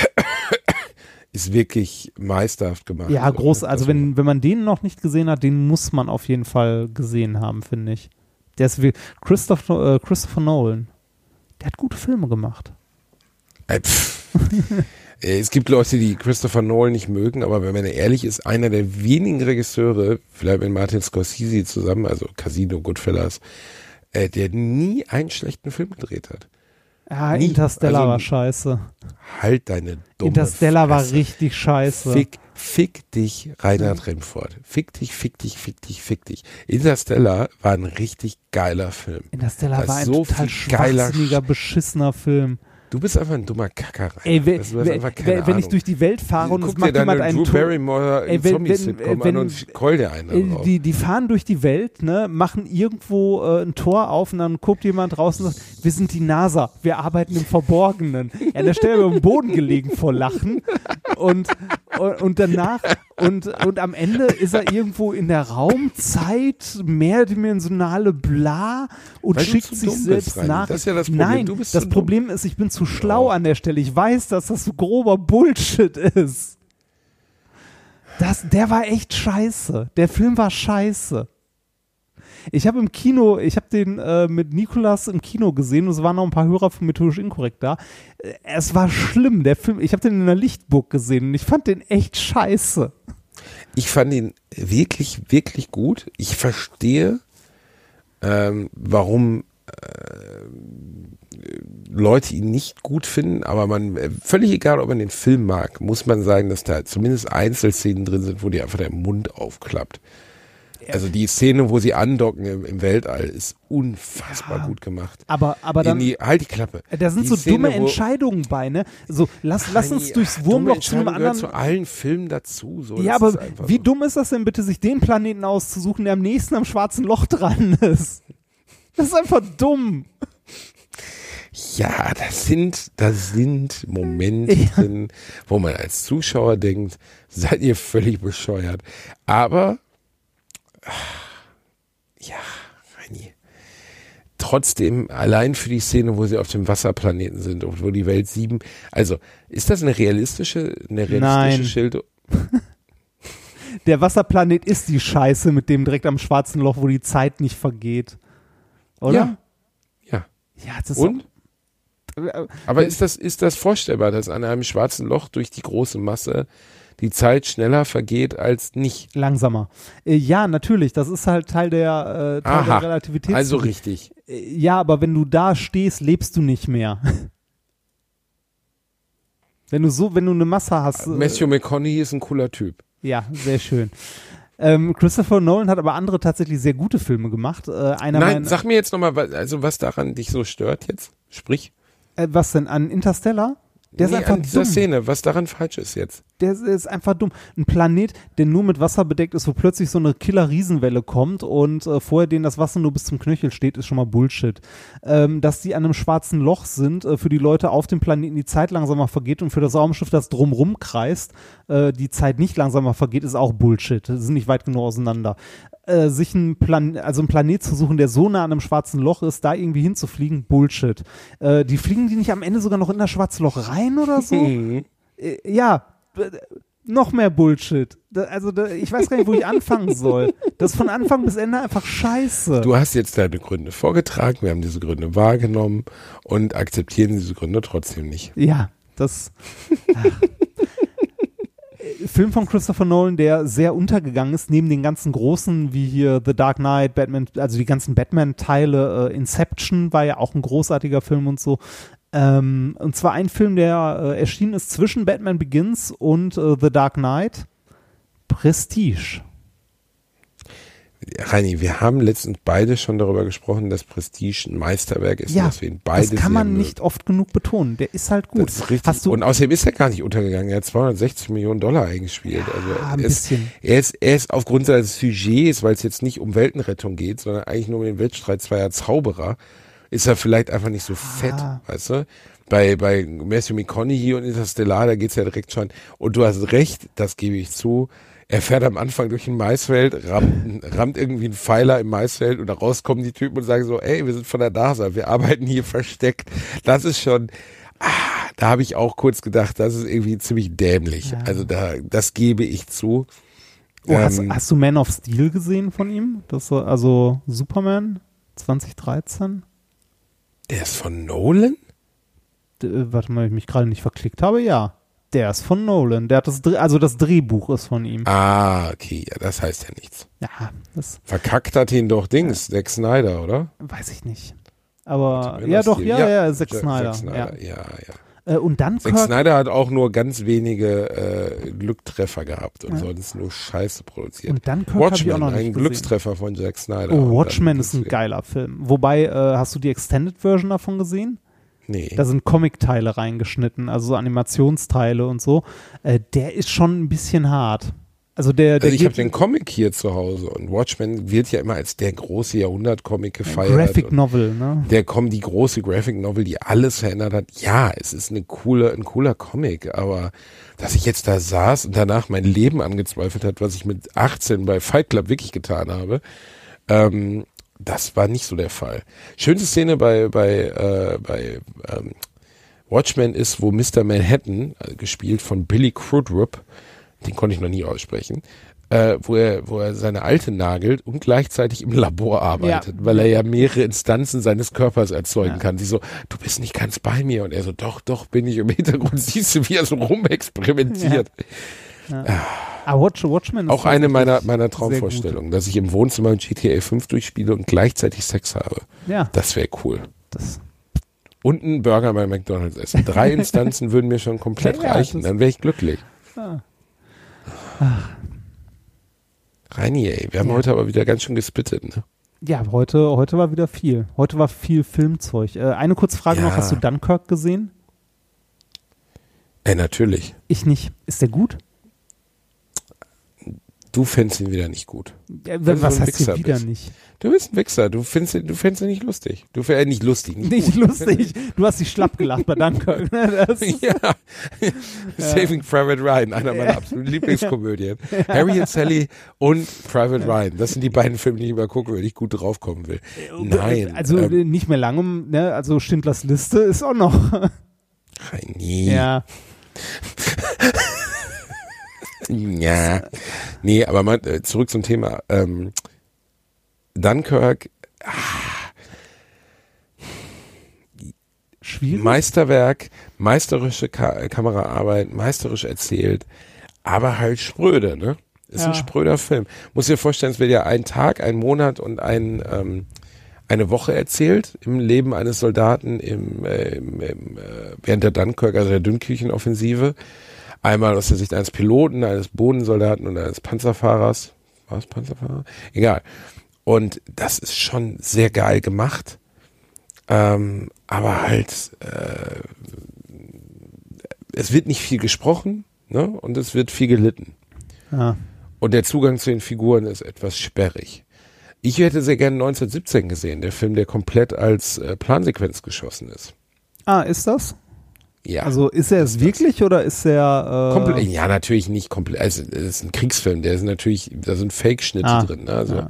ist wirklich meisterhaft gemacht. Ja, groß. Das Also wenn, wenn man den noch nicht gesehen hat, den muss man auf jeden Fall gesehen haben, finde ich. Der ist wie Christopher, äh, Christopher Nolan. Der hat gute Filme gemacht. Äh. *laughs* Äh, es gibt Leute, die Christopher Nolan nicht mögen, aber wenn man ehrlich ist, einer der wenigen Regisseure, vielleicht mit Martin Scorsese zusammen, also Casino, Goodfellas, äh, der nie einen schlechten Film gedreht hat. Ja, Nie. Interstellar Also- war scheiße. Halt deine dumme Interstellar war Fresse. richtig scheiße. Fick, fick dich, Reinhard Remford. Fick dich, fick dich, fick dich, fick dich. Interstellar war ein richtig geiler Film. Interstellar war ein so total schwachsinniger, Sch- beschissener Film. Du bist einfach ein dummer Kacker. Ey, wenn, Also, wenn, wenn, wenn ich durch die Welt fahre und es Guck macht jemand einen Drew Barrymore Ey, wenn- Zombie-Sitcom wenn- an und keul dir einen. Die, die fahren durch die Welt, ne, machen irgendwo äh, ein Tor auf und dann guckt jemand draußen und sagt, wir sind die NASA, wir arbeiten im Verborgenen. Ja, an der Stelle über den Boden gelegen vor Lachen und, und, und danach und, und am Ende ist er irgendwo in der Raumzeit, mehrdimensionale Bla und Weil schickt sich bist, selbst Reini. nach. Das ist ja das Problem. Nein, Du bist das. Problem ist, ich bin zu schlau an der Stelle. Ich weiß, dass das so grober Bullshit ist. Das, der war echt scheiße. Der Film war scheiße. Ich habe im Kino, ich habe den äh, mit Nikolas im Kino gesehen und es waren noch ein paar Hörer von Methodisch Inkorrekt da. Äh, Es war schlimm, der Film. Ich habe den in der Lichtburg gesehen und ich fand den echt scheiße. Ich fand ihn wirklich, wirklich gut. Ich verstehe, ähm, warum Leute ihn nicht gut finden, aber man, äh, völlig egal, ob man den Film mag, muss man sagen, dass da zumindest Einzelszenen drin sind, wo dir einfach der Mund aufklappt. Also die Szene, wo sie andocken im, im Weltall, ist unfassbar gut gemacht. Aber, aber dann, die, halt die Klappe. da sind die so Szene, dumme Entscheidungen bei, ne? So, lass, lass uns Ja, durchs Wurmloch zu einem anderen. zu allen Filmen dazu. So, Ja, aber wie so. dumm ist das denn bitte, sich den Planeten auszusuchen, der am nächsten am schwarzen Loch dran ist? Das ist einfach dumm. Ja, das sind, das sind Momente Ja. wo man als Zuschauer denkt, seid ihr völlig bescheuert. Aber, ja, Reini, trotzdem, allein für die Szene, wo sie auf dem Wasserplaneten sind und wo die Welt sieben, also, ist das eine realistische, eine realistische Nein. Schilderung? *laughs* Der Wasserplanet ist die Scheiße mit dem direkt am schwarzen Loch, wo die Zeit nicht vergeht. Oder? Ja. Ja. Ja, das ist Und? Auch, Aber ist das, ist das vorstellbar, dass an einem schwarzen Loch durch die große Masse die Zeit schneller vergeht als nicht? langsamer. Äh, ja, natürlich. Das ist halt Teil der, äh, Teil Aha, der Relativität. also richtig. Äh, ja, aber wenn du da stehst, lebst du nicht mehr. *laughs* wenn du so, wenn du eine Masse hast. äh, Matthew McConaughey ist ein cooler Typ. Ja, sehr schön. Ähm, Christopher Nolan hat aber andere tatsächlich sehr gute Filme gemacht. Äh, einer Nein, sag mir jetzt nochmal, also was daran dich so stört jetzt? Sprich. äh, was denn an Interstellar? Der ist nee, einfach an dieser dumm. Szene, was daran falsch ist jetzt. Der ist- einfach dumm. Ein Planet, der nur mit Wasser bedeckt ist, wo plötzlich so eine Killer-Riesenwelle kommt und äh, vorher denen das Wasser nur bis zum Knöchel steht, ist schon mal Bullshit. Ähm, dass die an einem schwarzen Loch sind, äh, für die Leute auf dem Planeten die Zeit langsamer vergeht und für das Raumschiff, das drumrum kreist, äh, die Zeit nicht langsamer vergeht, ist auch Bullshit. Die sind nicht weit genug auseinander. Äh, sich ein Plan also einen Planet zu suchen, der so nah an einem schwarzen Loch ist, da irgendwie hinzufliegen, Bullshit. Äh, die fliegen die nicht am Ende sogar noch in das schwarze Loch rein oder so? *laughs* Äh, ja, noch mehr Bullshit. Also ich weiß gar nicht, wo ich anfangen soll. Das ist von Anfang bis Ende einfach scheiße. Du hast jetzt deine Gründe vorgetragen, wir haben diese Gründe wahrgenommen und akzeptieren diese Gründe trotzdem nicht. Ja, das. Film von Christopher Nolan, der sehr untergegangen ist, neben den ganzen großen, wie hier The Dark Knight, Batman, also die ganzen Batman-Teile, äh, Inception war ja auch ein großartiger Film und so. Ähm, und zwar ein Film, der äh, erschienen ist zwischen Batman Begins und äh, The Dark Knight. Prestige. Reini, wir haben letztens beide schon darüber gesprochen, dass Prestige ein Meisterwerk ist, Ja, dass wir ihn beide das kann man nicht oft genug betonen. Der ist halt gut. Das ist richtig. Hast du und außerdem ist er gar nicht untergegangen. Er hat 260 Millionen Dollar eingespielt. Ja, also ein er ist, bisschen. er ist, er ist aufgrund seines Sujets, weil es jetzt nicht um Weltenrettung geht, sondern eigentlich nur um den Wettstreit zweier Zauberer, ist er vielleicht einfach nicht so fett, weißt du? Bei, bei Matthew McConaughey und Interstellar, da geht's ja direkt schon. Und du hast recht, das gebe ich zu. Er fährt am Anfang durch ein Maisfeld, rammt, rammt irgendwie einen Pfeiler im Maisfeld und daraus kommen die Typen und sagen so, ey, wir sind von der NASA, wir arbeiten hier versteckt. Das ist schon, ah, da habe ich auch kurz gedacht, das ist irgendwie ziemlich dämlich. Ja. Also da, das gebe ich zu. Oh, hast, Ähm, hast du Man of Steel gesehen von ihm? Das, also Superman 2013? Der ist von Nolan? D äh, warte mal, ich mich gerade nicht verklickt habe. Ja, der ist von Nolan. Der hat das, Dreh- also das Drehbuch ist von ihm. Ah, okay, ja, das heißt ja nichts. Ja, das Verkackt hat ihn doch Dings, Zack Snyder, oder? weiß ich nicht. Aber ja, doch, Steel. ja, ja, Zack Zack- Snyder. Zack Ja. Snyder, ja, ja. Äh, und dann Zack Kirk, Snyder hat auch nur ganz wenige äh, Glücktreffer gehabt und sonst nur Scheiße produziert. und dann Kirk ich auch Watchmen, noch nicht ein gesehen. Glückstreffer von Zack Snyder. Oh, Watchmen ist ein geiler Film. Wobei, äh, hast du die Extended Version davon gesehen? Nee. Da sind Comic-Teile reingeschnitten, also so Animationsteile und so. Äh, der ist schon ein bisschen hart. Also der, der also ich habe den Comic hier zu Hause und Watchmen wird ja immer als der große Jahrhundert-Comic gefeiert. Graphic Novel, ne? der kommt die große Graphic Novel, die alles verändert hat. Ja, es ist eine coole, ein cooler Comic, aber dass ich jetzt da saß und danach mein Leben angezweifelt hat, was ich mit 18 bei Fight Club wirklich getan habe, ähm, das war nicht so der Fall. Schönste Szene bei bei äh, bei ähm, Watchmen ist, wo Mr. Manhattan, äh, gespielt von Billy Crudup, den konnte ich noch nie aussprechen, äh, wo er, wo er seine Alte nagelt und gleichzeitig im Labor arbeitet, weil er ja mehrere Instanzen seines Körpers erzeugen Ja. kann. Sie so, du bist nicht ganz bei mir. Und er so, doch, doch, bin ich. Im Hintergrund *laughs* siehst du, wie er so rumexperimentiert. Ah, Watch, Watchmen Auch eine meiner, meiner Traumvorstellungen, dass ich im Wohnzimmer GTA 5 durchspiele und gleichzeitig Sex habe. Ja, Das wäre cool. das, Und einen Burger bei McDonalds essen. Drei *laughs* Instanzen würden mir schon komplett Ja, ja, reichen. Dann wäre ich glücklich. Ah. Reini, ey, wir haben Ja. heute aber wieder ganz schön gespittet. Ne? ja heute, heute war wieder viel. Heute war viel Filmzeug. Äh, eine kurze Frage Ja. noch, hast du Dunkirk gesehen? Ey, natürlich. Ich nicht. Ist der gut? Du fändest ihn wieder nicht gut. Ja, du was so heißt Wichser wieder bist. nicht? Du bist ein Wichser. Du findest ihn, du findest ihn nicht lustig. Du findest äh, nicht lustig. Nicht, Nicht lustig. Du hast dich schlapp gelacht bei Dunkirk. ne? *laughs* Ja. Saving Private Ryan, einer meiner absoluten Lieblingskomödien. *laughs* Harry und Sally und Private Ryan. Das sind die beiden Filme, die ich immer gucke, wenn ich gut drauf kommen will. Nein. Also ähm, äh, nicht mehr lange, ne? Also Schindlers Liste ist auch noch. nee. ja. *laughs* Ja. Nee, aber mal äh, zurück zum Thema. Ähm, Dunkirk, Schwierig. Meisterwerk, meisterische Ka Kameraarbeit, meisterisch erzählt, aber halt spröde, ne? Ist ein Ja. spröder Film. Muss dir vorstellen, es wird ja ein Tag, ein Monat und ein, ähm, eine Woche erzählt im Leben eines Soldaten im, äh, im, im, äh, während der Dunkirk, also der Dünnkirchen-Offensive. Einmal aus der Sicht eines Piloten, eines Bodensoldaten und eines Panzerfahrers. War es Panzerfahrer? Egal. Und das ist schon sehr geil gemacht. Ähm, aber halt, äh, es wird nicht viel gesprochen. Ne? Und es wird viel gelitten. Ja. Und der Zugang zu den Figuren ist etwas sperrig. Ich hätte sehr gerne 1917 gesehen, der Film, der komplett als äh, Plansequenz geschossen ist. Ah, ist das? Ja. Also ist er es wirklich oder ist er äh, komplett, ja, natürlich nicht komplett. Also, es ist ein Kriegsfilm, der ist natürlich, da sind Fake-Schnitte Ah, drin. Ne? Also ja.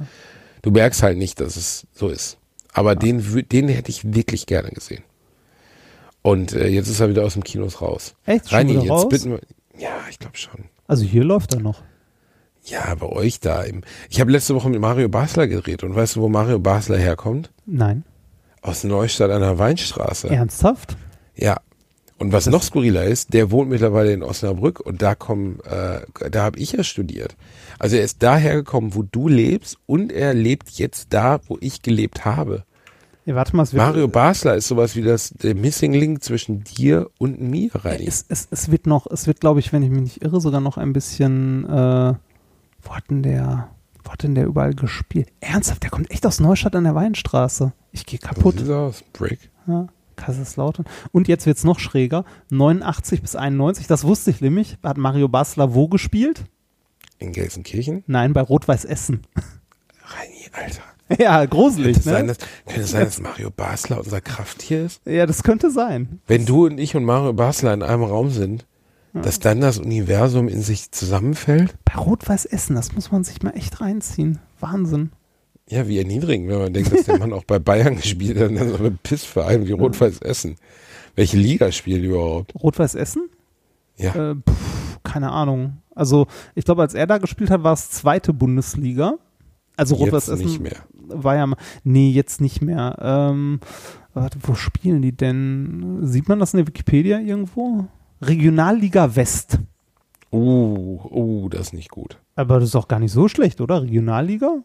du merkst halt nicht, dass es so ist. Aber den, wü- den hätte ich wirklich gerne gesehen. Und äh, jetzt ist er wieder aus dem Kinos raus. Echt? Schon Reini, jetzt raus? bitten wir. Ja, ich glaube schon. Also hier läuft er noch. Ja, bei euch da. Im, ich habe letzte Woche mit Mario Basler geredet und weißt du, wo Mario Basler herkommt? Nein. Aus Neustadt an der Weinstraße. Ernsthaft? Ja. Und was noch skurriler ist, der wohnt mittlerweile in Osnabrück und da kommen, äh, da habe ich ja studiert. Also er ist daher gekommen, wo du lebst und er lebt jetzt da, wo ich gelebt habe. Ja, warte mal, es wird, Mario Basler ist sowas wie das der Missing Link zwischen dir und mir, Reini. es, es, es wird noch, es wird, glaube ich, wenn ich mich nicht irre, sogar noch ein bisschen, äh, wo hat denn der, wo hat denn der überall gespielt? Ernsthaft, der kommt echt aus Neustadt an der Weinstraße. Ich gehe So kaputt. sieht's aus. Brick. Ja, Kaiserslautern. Und jetzt wird's noch schräger. 89 bis 91, das wusste ich nämlich. Hat Mario Basler wo gespielt? In Gelsenkirchen? Nein, bei Rot-Weiß Essen. Reini, Alter. ja, gruselig, Könnte, sein, ne? dass, könnte es sein, dass Mario Basler unser Krafttier ist? Ja, das könnte sein. Wenn du und ich und Mario Basler in einem Raum sind, dass dann das Universum in sich zusammenfällt? Bei Rot-Weiß Essen, das muss man sich mal echt reinziehen. Wahnsinn. Ja, wie erniedrigend, wenn man denkt, dass der Mann auch bei Bayern gespielt hat, dann so eine Pissverein wie Rot-Weiß Essen. Welche Liga spielt überhaupt? Rot-Weiß Essen? Ja, Äh, pff, keine Ahnung. Also, ich glaube, als er da gespielt hat, war es zweite Bundesliga. Also Rot-Weiß Essen nicht mehr. war ja mal. Nee, jetzt nicht mehr. Ähm, warte, wo spielen die denn? Sieht man das in der Wikipedia irgendwo? Regionalliga West. Uh, uh, das ist nicht gut. Aber das ist auch gar nicht so schlecht, oder? Regionalliga?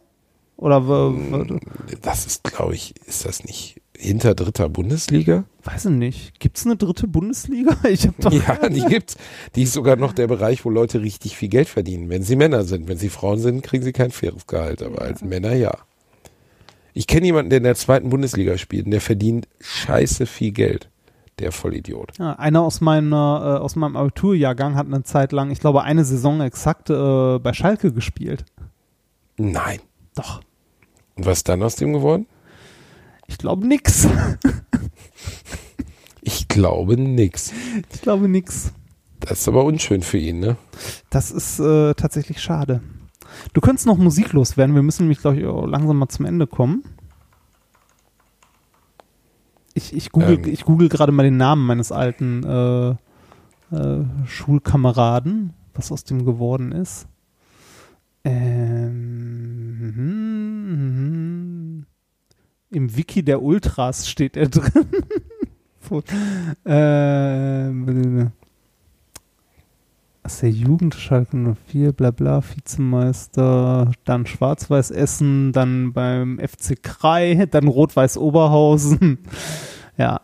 Oder w- Das ist, glaube ich, ist das nicht hinter dritter Bundesliga? weiß ich nicht. Gibt es eine dritte Bundesliga? *laughs* Ich habe doch. Ja, die gibt's. Die ist sogar noch der Bereich, wo Leute richtig viel Geld verdienen, wenn sie Männer sind. Wenn sie Frauen sind, kriegen sie kein faires Gehalt, aber als Männer ja. Ich kenne jemanden, der in der zweiten Bundesliga spielt und der verdient scheiße viel Geld. Der Vollidiot. Ja, einer aus meiner, äh, aus meinem Abiturjahrgang hat eine Zeit lang, ich glaube, eine Saison exakt äh, bei Schalke gespielt. Nein. Doch. Und was ist dann aus dem geworden? Ich glaube nix. *laughs* Ich glaube nix. Ich glaube nix. Das ist aber unschön für ihn, ne? Das ist äh, tatsächlich schade. Du könntest noch musiklos werden. Wir müssen nämlich, glaube ich, langsam mal zum Ende kommen. Ich, ich google, Ähm. ich google gerade mal den Namen meines alten äh, äh, Schulkameraden, was aus dem geworden ist. Ähm, mhm, mhm. Im Wiki der Ultras steht er drin. *laughs* Ähm, aus der Jugend Schalke 04, bla bla, Vizemeister, dann Schwarz-Weiß Essen, dann beim FC Krei, dann Rot-Weiß Oberhausen. *laughs* Ja,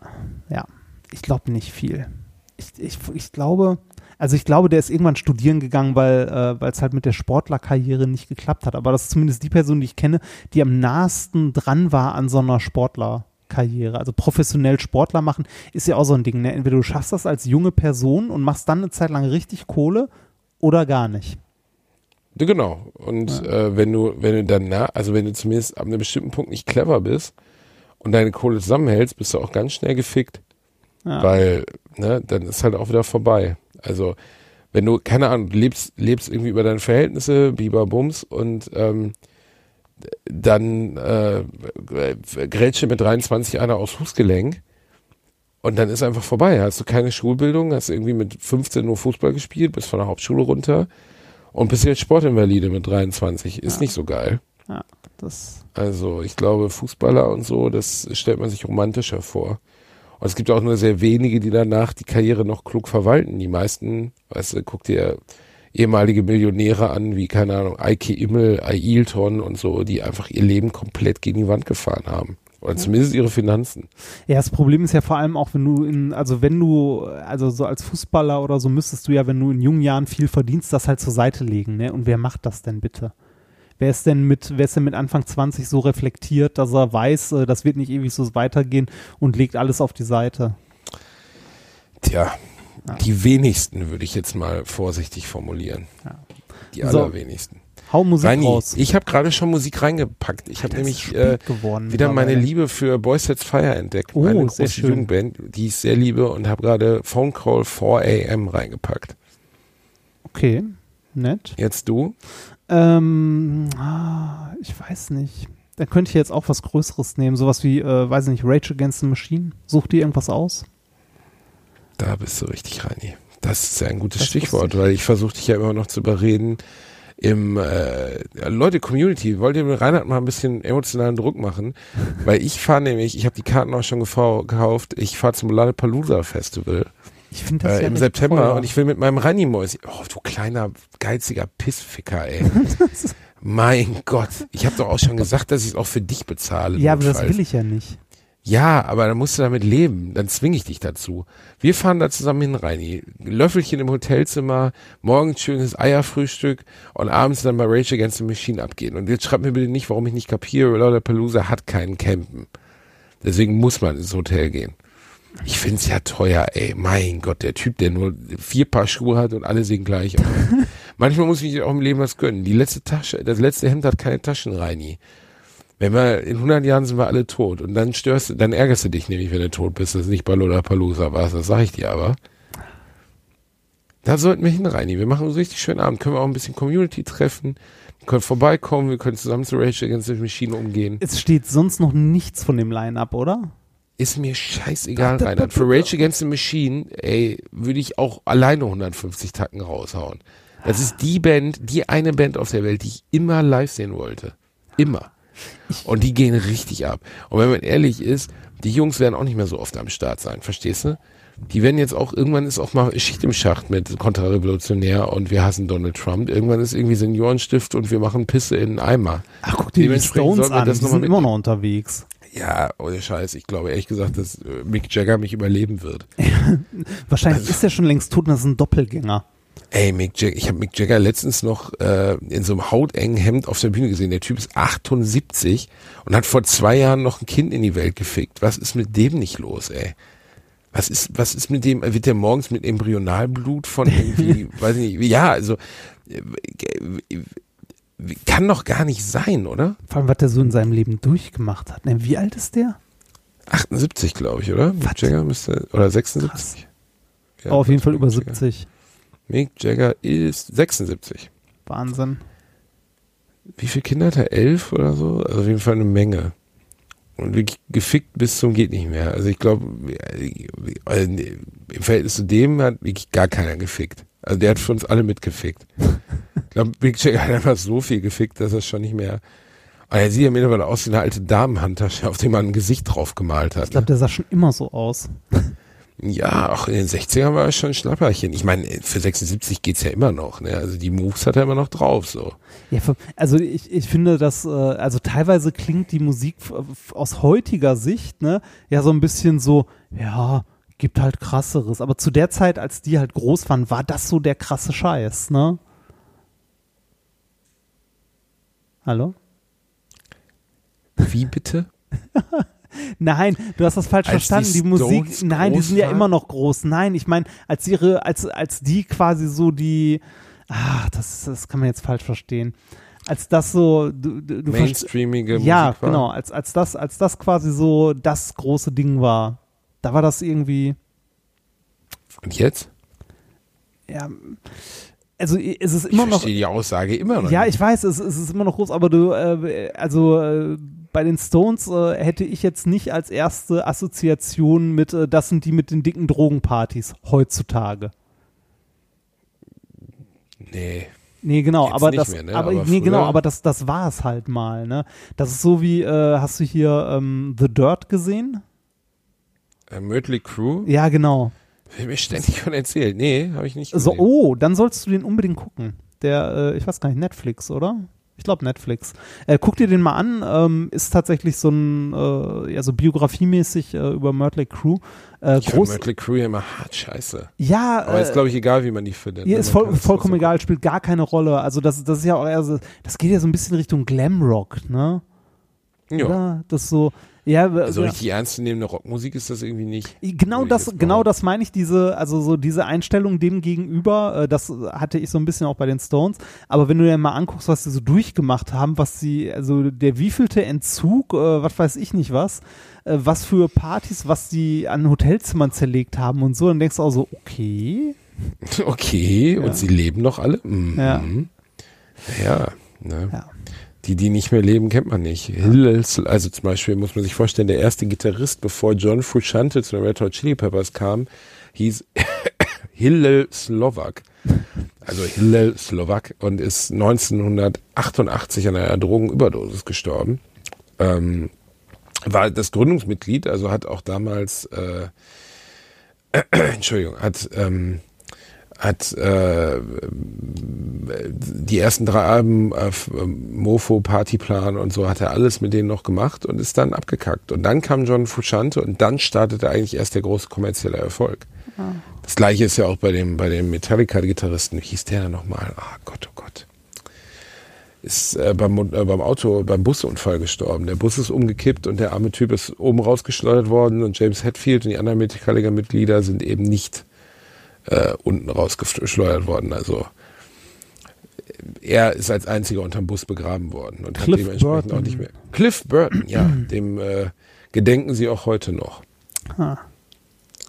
ja. Ich glaube nicht viel. Ich, ich, ich glaube, also ich glaube, der ist irgendwann studieren gegangen, weil äh, es halt mit der Sportlerkarriere nicht geklappt hat. Aber das ist zumindest die Person, die ich kenne, die am nahesten dran war an so einer Sportlerkarriere. Also professionell Sportler machen ist ja auch so ein Ding. Ne? Entweder du schaffst das als junge Person und machst dann eine Zeit lang richtig Kohle oder gar nicht. Ja, Genau. Und äh, wenn du, wenn du dann, na, also wenn du zumindest ab einem bestimmten Punkt nicht clever bist und deine Kohle zusammenhältst, bist du auch ganz schnell gefickt. Ja. Weil, ne, dann ist halt auch wieder vorbei. Also, wenn du, keine Ahnung, lebst, lebst irgendwie über deine Verhältnisse, Biber Bums und ähm, dann äh, grätscht dir mit 23 einer aufs Fußgelenk und dann ist einfach vorbei. Hast du keine Schulbildung, hast irgendwie mit 15 nur Fußball gespielt, bist von der Hauptschule runter und bist jetzt Sportinvalide mit 23. Ist nicht so geil. Ja, das. Also ich glaube, Fußballer und so, das stellt man sich romantischer vor. Und es gibt auch nur sehr wenige, die danach die Karriere noch klug verwalten. Die meisten, weißt du, guck dir ehemalige Millionäre an, wie, keine Ahnung, Eike Immel, Ailton und so, die einfach ihr Leben komplett gegen die Wand gefahren haben. Oder zumindest ihre Finanzen. Ja, das Problem ist ja vor allem auch, wenn du in, also wenn du, also so als Fußballer oder so müsstest du ja, wenn du in jungen Jahren viel verdienst, das halt zur Seite legen, ne? Und wer macht das denn bitte? Wer ist denn mit, wer ist denn mit Anfang 20 so reflektiert, dass er weiß, äh, das wird nicht ewig so weitergehen und legt alles auf die Seite? Tja, Die wenigsten würde ich jetzt mal vorsichtig formulieren. Die So. allerwenigsten. Hau Musik Reini, raus. ich habe gerade schon Musik reingepackt. Ich habe nämlich äh, geworden wieder meine. Liebe für Boys Sets Fire entdeckt. Oh, sehr große schön. Jugendband, die ich sehr liebe und habe gerade Phone Call 4 AM reingepackt. Okay, nett. Jetzt du? Ähm, ah, ich weiß nicht. Dann könnte ich jetzt auch was Größeres nehmen. Sowas wie, äh, weiß ich nicht, Rage Against the Machine. Such dir irgendwas aus. Da bist du richtig, Reini. Das ist ja ein gutes Das Stichwort, weil ich versuche dich ja immer noch zu überreden. Im äh, Leute Community, wollt ihr mit Reinhard mal ein bisschen emotionalen Druck machen? *laughs* Weil ich fahre nämlich, ich habe die Karten auch schon gekauft, ich fahre zum Lollapalooza Festival Ich finde das äh, ja im September teuer. und ich will mit meinem Reini Mäuschen, oh du kleiner geiziger Pissficker, ey. *laughs* mein Gott, ich habe doch auch schon gesagt, dass ich es auch für dich bezahle. ja, aber das will ich ja nicht. Ja, aber dann musst du damit leben. Dann zwinge ich dich dazu. Wir fahren da zusammen hin, Reini. Löffelchen im Hotelzimmer, morgens schönes Eierfrühstück und abends dann bei Rage Against the Machine abgehen. Und jetzt schreibt mir bitte nicht, warum ich nicht kapiere, Lollapalooza hat keinen Campen. Deswegen muss man ins Hotel gehen. Ich find's ja teuer, ey. Mein Gott, der Typ, der nur vier Paar Schuhe hat und alle sehen gleich aus. *laughs* Manchmal muss ich auch im Leben was gönnen. Die letzte Tasche, das letzte Hemd hat keine Taschen, Reini. Wenn wir, in 100 Jahren sind wir alle tot. Und dann störst du, dann ärgerst du dich nämlich, wenn du tot bist, dass du nicht bei Lollapalooza warst. Das sag ich dir aber. Da sollten wir hin, Reini. Wir machen so richtig schönen Abend. Können wir auch ein bisschen Community treffen. Wir können vorbeikommen. Wir können zusammen zu Rage Against the Machine umgehen. Es steht sonst noch nichts von dem Line-Up, oder? Ist mir scheißegal, Reinhard. Für Rage Against the Machine, ey, würde ich auch alleine 150 Tacken raushauen. Das ist die Band, die eine Band auf der Welt, die ich immer live sehen wollte. Immer. Und die gehen richtig ab. Und wenn man ehrlich ist, die Jungs werden auch nicht mehr so oft am Start sein, verstehst du? Die werden jetzt auch, irgendwann ist auch mal Schicht im Schacht mit Kontrarevolutionär und wir hassen Donald Trump. Irgendwann ist irgendwie Seniorenstift und wir machen Pisse in einen Eimer. Ach, guck dir die Stones an, das die sind immer noch unterwegs. Ja, ohne Scheiß. Ich glaube ehrlich gesagt, dass äh, Mick Jagger mich überleben wird. *laughs* Wahrscheinlich Also ist er schon längst tot und das ist ein Doppelgänger. Ey, Mick Jagger, ich habe Mick Jagger letztens noch äh, in so einem hautengen Hemd auf der Bühne gesehen. Der Typ ist 78 und hat vor zwei Jahren noch ein Kind in die Welt gefickt. Was ist mit dem nicht los, ey? Was ist, was ist mit dem, wird der morgens mit Embryonalblut von *laughs* irgendwie, weiß ich nicht, ja, also, äh, äh, kann doch gar nicht sein, oder? Vor allem, was der so in seinem Leben durchgemacht hat. Ne, wie alt ist der? 78, glaube ich, oder? Mick Jagger müsste, oder 76. Ja, Oh, auf jeden Fall Mick über Jagger. 70. Mick Jagger ist 76. Wahnsinn. Wie viele Kinder hat er? Elf oder so? Also auf jeden Fall eine Menge. Und wirklich gefickt bis zum geht nicht mehr. Also ich glaube, also im Verhältnis zu dem hat wirklich gar keiner gefickt. Also der hat für uns alle mitgefickt. *laughs* Ich glaube, Big Jagger hat einfach so viel gefickt, dass er schon nicht mehr. Aber er sieht ja mittlerweile aus wie eine alte Damenhandtasche, *laughs* auf die man ein Gesicht drauf gemalt hat. Ich glaube, der sah schon immer so aus. Ja, auch in den 60ern war er schon ein Schnapperchen. Ich meine, für 76 geht's ja immer noch. Ne? Also die Moves hat er immer noch drauf. So. Ja, also ich, ich finde, dass, äh, also teilweise klingt die Musik aus heutiger Sicht, ne, ja so ein bisschen so, ja, gibt halt krasseres. Aber zu der Zeit, als die halt groß waren, war das so der krasse Scheiß, ne? Hallo? Wie bitte? *laughs* Nein, du hast das falsch Als verstanden. die Die, Musik, nein, die sind ja immer noch groß. Nein, ich meine, als ihre, als, als die quasi so die, ach, das, das kann man jetzt falsch verstehen. Als das so, du, du, Mainstreamige ja, Musik war. genau, als, als das, als das quasi so das große Ding war. Da war das irgendwie, Und jetzt? ja, also es ist Ich immer noch, verstehe die Aussage immer noch ja, nicht. ich weiß, es, es ist immer noch groß, aber du, äh, also äh, bei den Stones äh, hätte ich jetzt nicht als erste Assoziation mit, äh, das sind die mit den dicken Drogenpartys heutzutage. Nee. Nee, genau, Jetzt aber das, mehr, ne? aber, Aber nee, genau, aber das, das war es halt mal, ne? Das ist so wie, äh, hast du hier ähm, The Dirt gesehen? Äh, Mötley Crew? Ja, genau. Will mir ständig von erzählt. Nee, habe ich nicht So, oh, dann sollst du den unbedingt gucken. Der, äh, ich weiß gar nicht, Netflix, oder? Ich glaube Netflix. Äh, guck dir den mal an. Ähm, ist tatsächlich so ein, äh, ja, so biografiemäßig äh, über Mötley Crew. Äh, ich groß. Mötley Crew ja immer hart scheiße. Ja, Aber äh, ist, glaube ich, egal, wie man die findet. Hier ne? ist voll, vollkommen egal, spielt gar keine Rolle. Also das, das ist ja auch eher so, das geht ja so ein bisschen Richtung Glamrock, ne? Ja. Das so, Ja, So also, richtig ernstzunehmende Rockmusik ist das irgendwie nicht. Genau das, genau das meine ich, diese, also so diese Einstellung dem gegenüber, äh, das hatte ich so ein bisschen auch bei den Stones. Aber wenn du dir mal anguckst, was sie so durchgemacht haben, was sie, also der wievielte Entzug, äh, was weiß ich nicht was, äh, was für Partys, was sie an Hotelzimmern zerlegt haben und so, dann denkst du auch so, okay. *laughs* Okay, Ja. und sie leben noch alle? Mhm. Ja. Ja, ne? Ja. Die, die nicht mehr leben, kennt man nicht. Hillel, also zum Beispiel muss man sich vorstellen, der erste Gitarrist, bevor John Frusciante zu den Red Hot Chili Peppers kam, hieß *coughs* Hillel Slovak. Also Hillel Slovak und ist 1988 an einer Drogenüberdosis gestorben. Ähm, war das Gründungsmitglied, also hat auch damals, äh, *coughs* Entschuldigung, hat, ähm, hat äh, die ersten drei Alben, äh, ähm, Mofo, Partyplan und so, hat er alles mit denen noch gemacht und ist dann abgekackt. Und dann kam John Frusciante und dann startete eigentlich erst der große kommerzielle Erfolg. Das gleiche ist ja auch bei dem, bei dem Metallica-Gitarristen, wie hieß der denn nochmal? Ah Gott, oh Gott. Ist äh, beim, äh, beim Auto, beim Busunfall gestorben. Der Bus ist umgekippt und der arme Typ ist oben rausgeschleudert worden und James Hetfield und die anderen Metallica-Mitglieder sind eben nicht äh, unten rausgeschleudert worden. Also er ist als einziger unterm Bus begraben worden und Cliff hat dementsprechend Burton. auch nicht mehr. Cliff Burton, ja, *clears throat* dem äh, gedenken sie auch heute noch. Ah.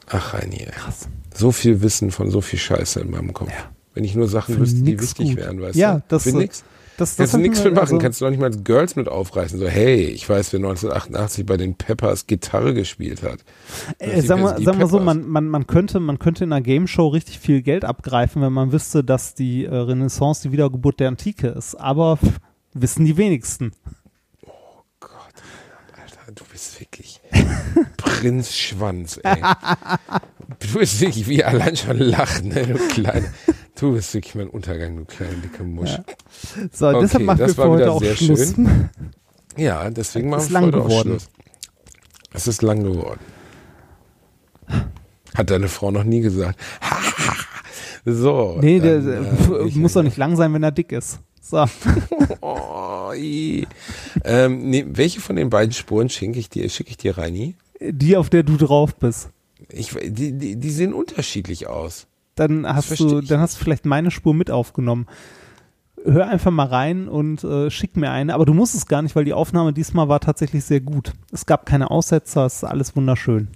Ach, Reini, Krass. so viel Wissen von so viel Scheiße in meinem Kopf. Wenn ich nur Sachen Für wüsste, die wichtig gut. wären, weißt Ja, du? das, Für äh, nix. Das, das Kannst du nichts mit machen, also- kannst du noch nicht mal Girls mit aufreißen. So, hey, ich weiß, wer 1988 bei den Peppers Gitarre gespielt hat. Äh, sagen wir, sagen wir so, man, man, man, könnte, man könnte in einer Game Show richtig viel Geld abgreifen, wenn man wüsste, dass die äh, Renaissance die Wiedergeburt der Antike ist. Aber wissen die wenigsten. Gott, Alter, du bist wirklich *laughs* Prinz Schwanz, ey. *laughs* Du bist wirklich wie allein schon lachen, ne, du kleine. Du bist wirklich mein Untergang, du kleine dicke Musch. So, Okay, deshalb machen wir für heute auch Schluss. *laughs* Ja, deswegen Es machen wir heute auch geworden. Schluss. Es ist lang geworden. Hat deine Frau noch nie gesagt. *laughs* so. Nee, der, dann, äh, *laughs* äh, muss doch nicht lang sein, wenn er dick ist. So. Oh, ähm, nee, welche von den beiden Spuren schicke ich dir, schicke ich dir, Reini? Die, auf der du drauf bist. Ich, die, die, die sehen unterschiedlich aus. Dann hast du, dann hast du vielleicht meine Spur mit aufgenommen. Hör einfach mal rein und äh, schick mir eine. Aber du musst es gar nicht, weil die Aufnahme diesmal war tatsächlich sehr gut. Es gab keine Aussetzer, es ist alles wunderschön.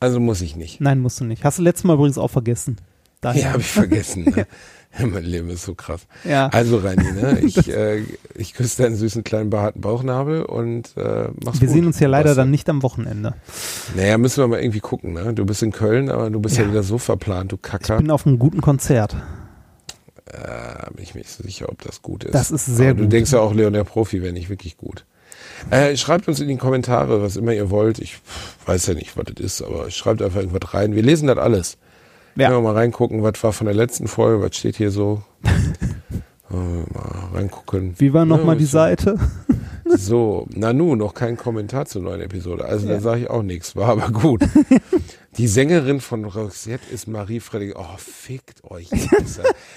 Also muss ich nicht. Nein, musst du nicht. Hast du letztes Mal übrigens auch vergessen. Daher. Ja, habe ich vergessen. Ne? *laughs* mein Leben ist so krass. Ja. Also Reini, ne? *laughs* ich, äh, ich küsse deinen süßen kleinen behaarten Bauchnabel und äh, mach's Wir gut. sehen uns ja leider Was- dann nicht am Wochenende. Naja, müssen wir mal irgendwie gucken. Ne? Du bist in Köln, aber du bist ja, Ja. wieder so verplant, du Ich Kacker. bin auf einem guten Konzert. Äh, bin ich mir nicht so sicher, ob das gut ist. Das ist sehr Aber Du gut. denkst ja auch, Leon der Profi wäre nicht wirklich gut. Äh, schreibt uns in die Kommentare, was immer ihr wollt. Ich weiß ja nicht, was das ist, aber schreibt einfach irgendwas rein. Wir lesen das alles. Ja. Können wir mal reingucken, was war von der letzten Folge, was steht hier so. *laughs* Mal reingucken. Wie war Ja, nochmal die ist- Seite? *laughs* So, Nanu, noch kein Kommentar zur neuen Episode. Also da sage ich auch nichts, war aber gut. *laughs* Die Sängerin von Roxette ist Marie Frederik. Oh, fickt euch.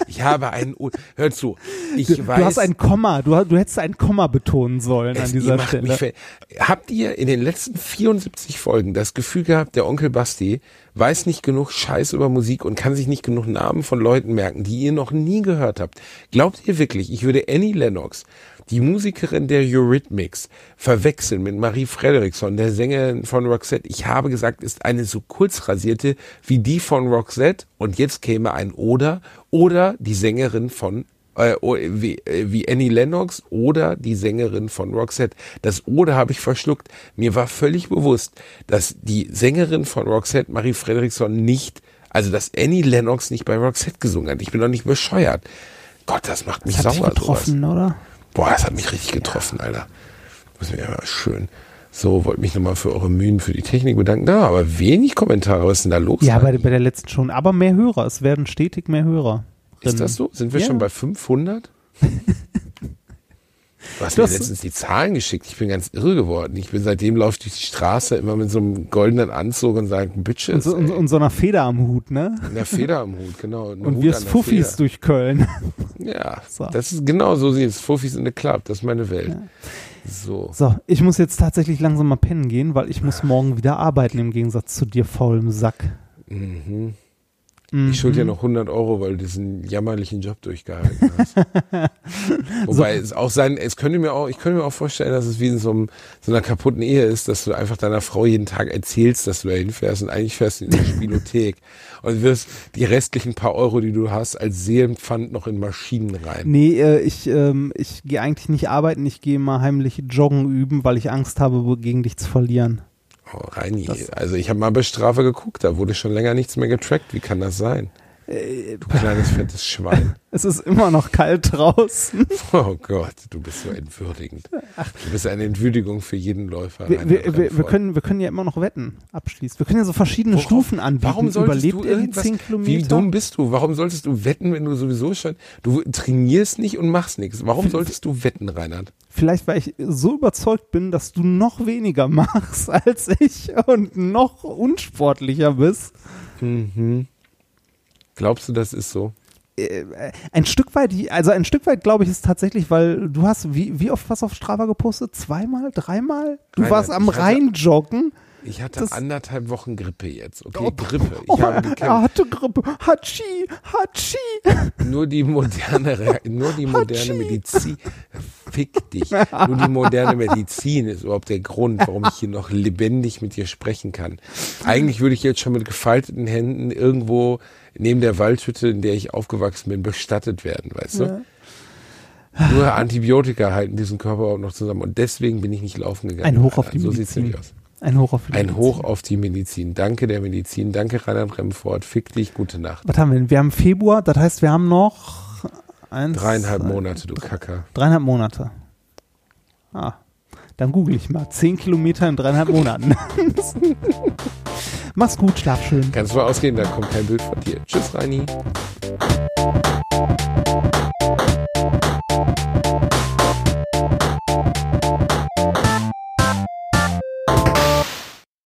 Ich habe einen. U Hör zu. Ich Du, weiß. du hast ein Komma, du, du hättest ein Komma betonen sollen an dieser Stelle. Habt ihr in den letzten 74 Folgen das Gefühl gehabt, der Onkel Basti weiß nicht genug Scheiß über Musik und kann sich nicht genug Namen von Leuten merken, die ihr noch nie gehört habt? Glaubt ihr wirklich, ich würde Annie Lennox, die Musikerin der Eurythmics, verwechseln mit Marie Frederiksson, der Sängerin von Roxette? Ich habe gesagt, ist eine so kurzrasierte wie die von Roxette und jetzt käme ein Oder oder die Sängerin von äh, oh, wie, äh, wie Annie Lennox oder die Sängerin von Roxette. Das Oder habe ich verschluckt. Mir war völlig bewusst, dass die Sängerin von Roxette, Marie Frederiksson, nicht, also dass Annie Lennox nicht bei Roxette gesungen hat. Ich bin doch nicht bescheuert. Gott, das macht mich das hat dich sauer. getroffen, Sowas. oder? Boah, das hat mich richtig getroffen, Alter. Muss mir ja mal schön. So, wollte mich nochmal für eure Mühen für die Technik bedanken. Da, aber wenig Kommentare. Was ist denn da los? Ja, bei, bei der letzten schon. Aber mehr Hörer. Es werden stetig mehr Hörer. Ist das so? Sind wir Ja. schon bei 500? *laughs* Du hast Du mir letztens die Zahlen geschickt. Ich bin ganz irre geworden. Ich bin seitdem laufe ich durch die Straße immer mit so einem goldenen Anzug und sage Und Bitches. so, und, und so einer Feder am Hut, ne? Eine Feder am Hut, genau. Ein Und Hut wirst der Fuffis Feder. durch Köln. Ja, *laughs* So. das ist genau so sieht es. Fuffis in the Club, das ist meine Welt. So. So, ich muss jetzt tatsächlich langsam mal pennen gehen, weil ich muss morgen wieder arbeiten, im Gegensatz zu dir, faulem Sack. Mhm. Mhm. Ich schulde dir noch 100 Euro, weil du diesen jammerlichen Job durchgehalten hast. *laughs* Wobei es auch sein, es könnte mir auch, ich könnte mir auch vorstellen, dass es wie in so, einem, so einer kaputten Ehe ist, dass du einfach deiner Frau jeden Tag erzählst, dass du da hinfährst und eigentlich fährst du in die *laughs* Spielothek und wirst die restlichen paar Euro, die du hast, als Seelenpfand noch in Maschinen rein. Nee, äh, ich, ähm, ich gehe eigentlich nicht arbeiten, ich gehe mal heimlich joggen üben, weil ich Angst habe, gegen dich zu verlieren. Oh, Reini, Das- also ich habe mal bei Strafe geguckt, da wurde schon länger nichts mehr getrackt. Wie kann das sein? Äh, Du kleines fettes Schwein. *laughs* Es ist immer noch kalt draußen. *laughs* Oh Gott, du bist so entwürdigend. Du bist eine Entwürdigung für jeden Läufer. Wir, wir, wir, wir, können, wir können ja immer noch wetten, abschließen. Wir können ja so verschiedene Worauf- Stufen anbieten. Warum Überlebt du er die irgendwas, 10 Kilometer? Wie dumm bist du? Warum solltest du wetten, wenn du sowieso schon, du trainierst nicht und machst nichts. Warum solltest du wetten, Reinhard? Vielleicht, weil ich so überzeugt bin, dass du noch weniger *laughs* machst als ich und noch unsportlicher bist. Mhm. Glaubst du, das ist so? Äh, Ein Stück weit, also ein Stück weit glaube ich ist tatsächlich, weil du hast, wie, wie oft was auf Strava gepostet? Zweimal? Dreimal? Du Nein, warst am ich hatte- Rhein joggen. Ich hatte Das- anderthalb Wochen Grippe jetzt. Okay, Oh, Grippe. Ich Oh, habe er hatte Grippe. Hatschi, Hatschi. Nur die moderne, nur die moderne. Medizin. Fick dich. Nur die moderne Medizin ist überhaupt der Grund, warum ich hier noch lebendig mit dir sprechen kann. Eigentlich würde ich jetzt schon mit gefalteten Händen irgendwo neben der Waldhütte, in der ich aufgewachsen bin, bestattet werden, weißt du? Nur Antibiotika halten diesen Körper überhaupt noch zusammen. Und deswegen bin ich nicht laufen gegangen. Ein Hoch auf die so sieht's Medizin. nämlich aus. Ein Hoch auf die Ein Medizin. Hoch auf die Medizin. Danke der Medizin. Danke Reinhard Remford. Fick dich. Gute Nacht. Was haben wir denn? Wir haben Februar, das heißt, wir haben noch eins, Dreieinhalb Monate, du Kacker. Dreieinhalb Monate. Ah, dann google ich mal. Zehn Kilometer in dreieinhalb Monaten. *laughs* *laughs* Mach's gut, schlaf schön. Kannst du mal ausgehen, da kommt kein Bild von dir. Tschüss, Reini.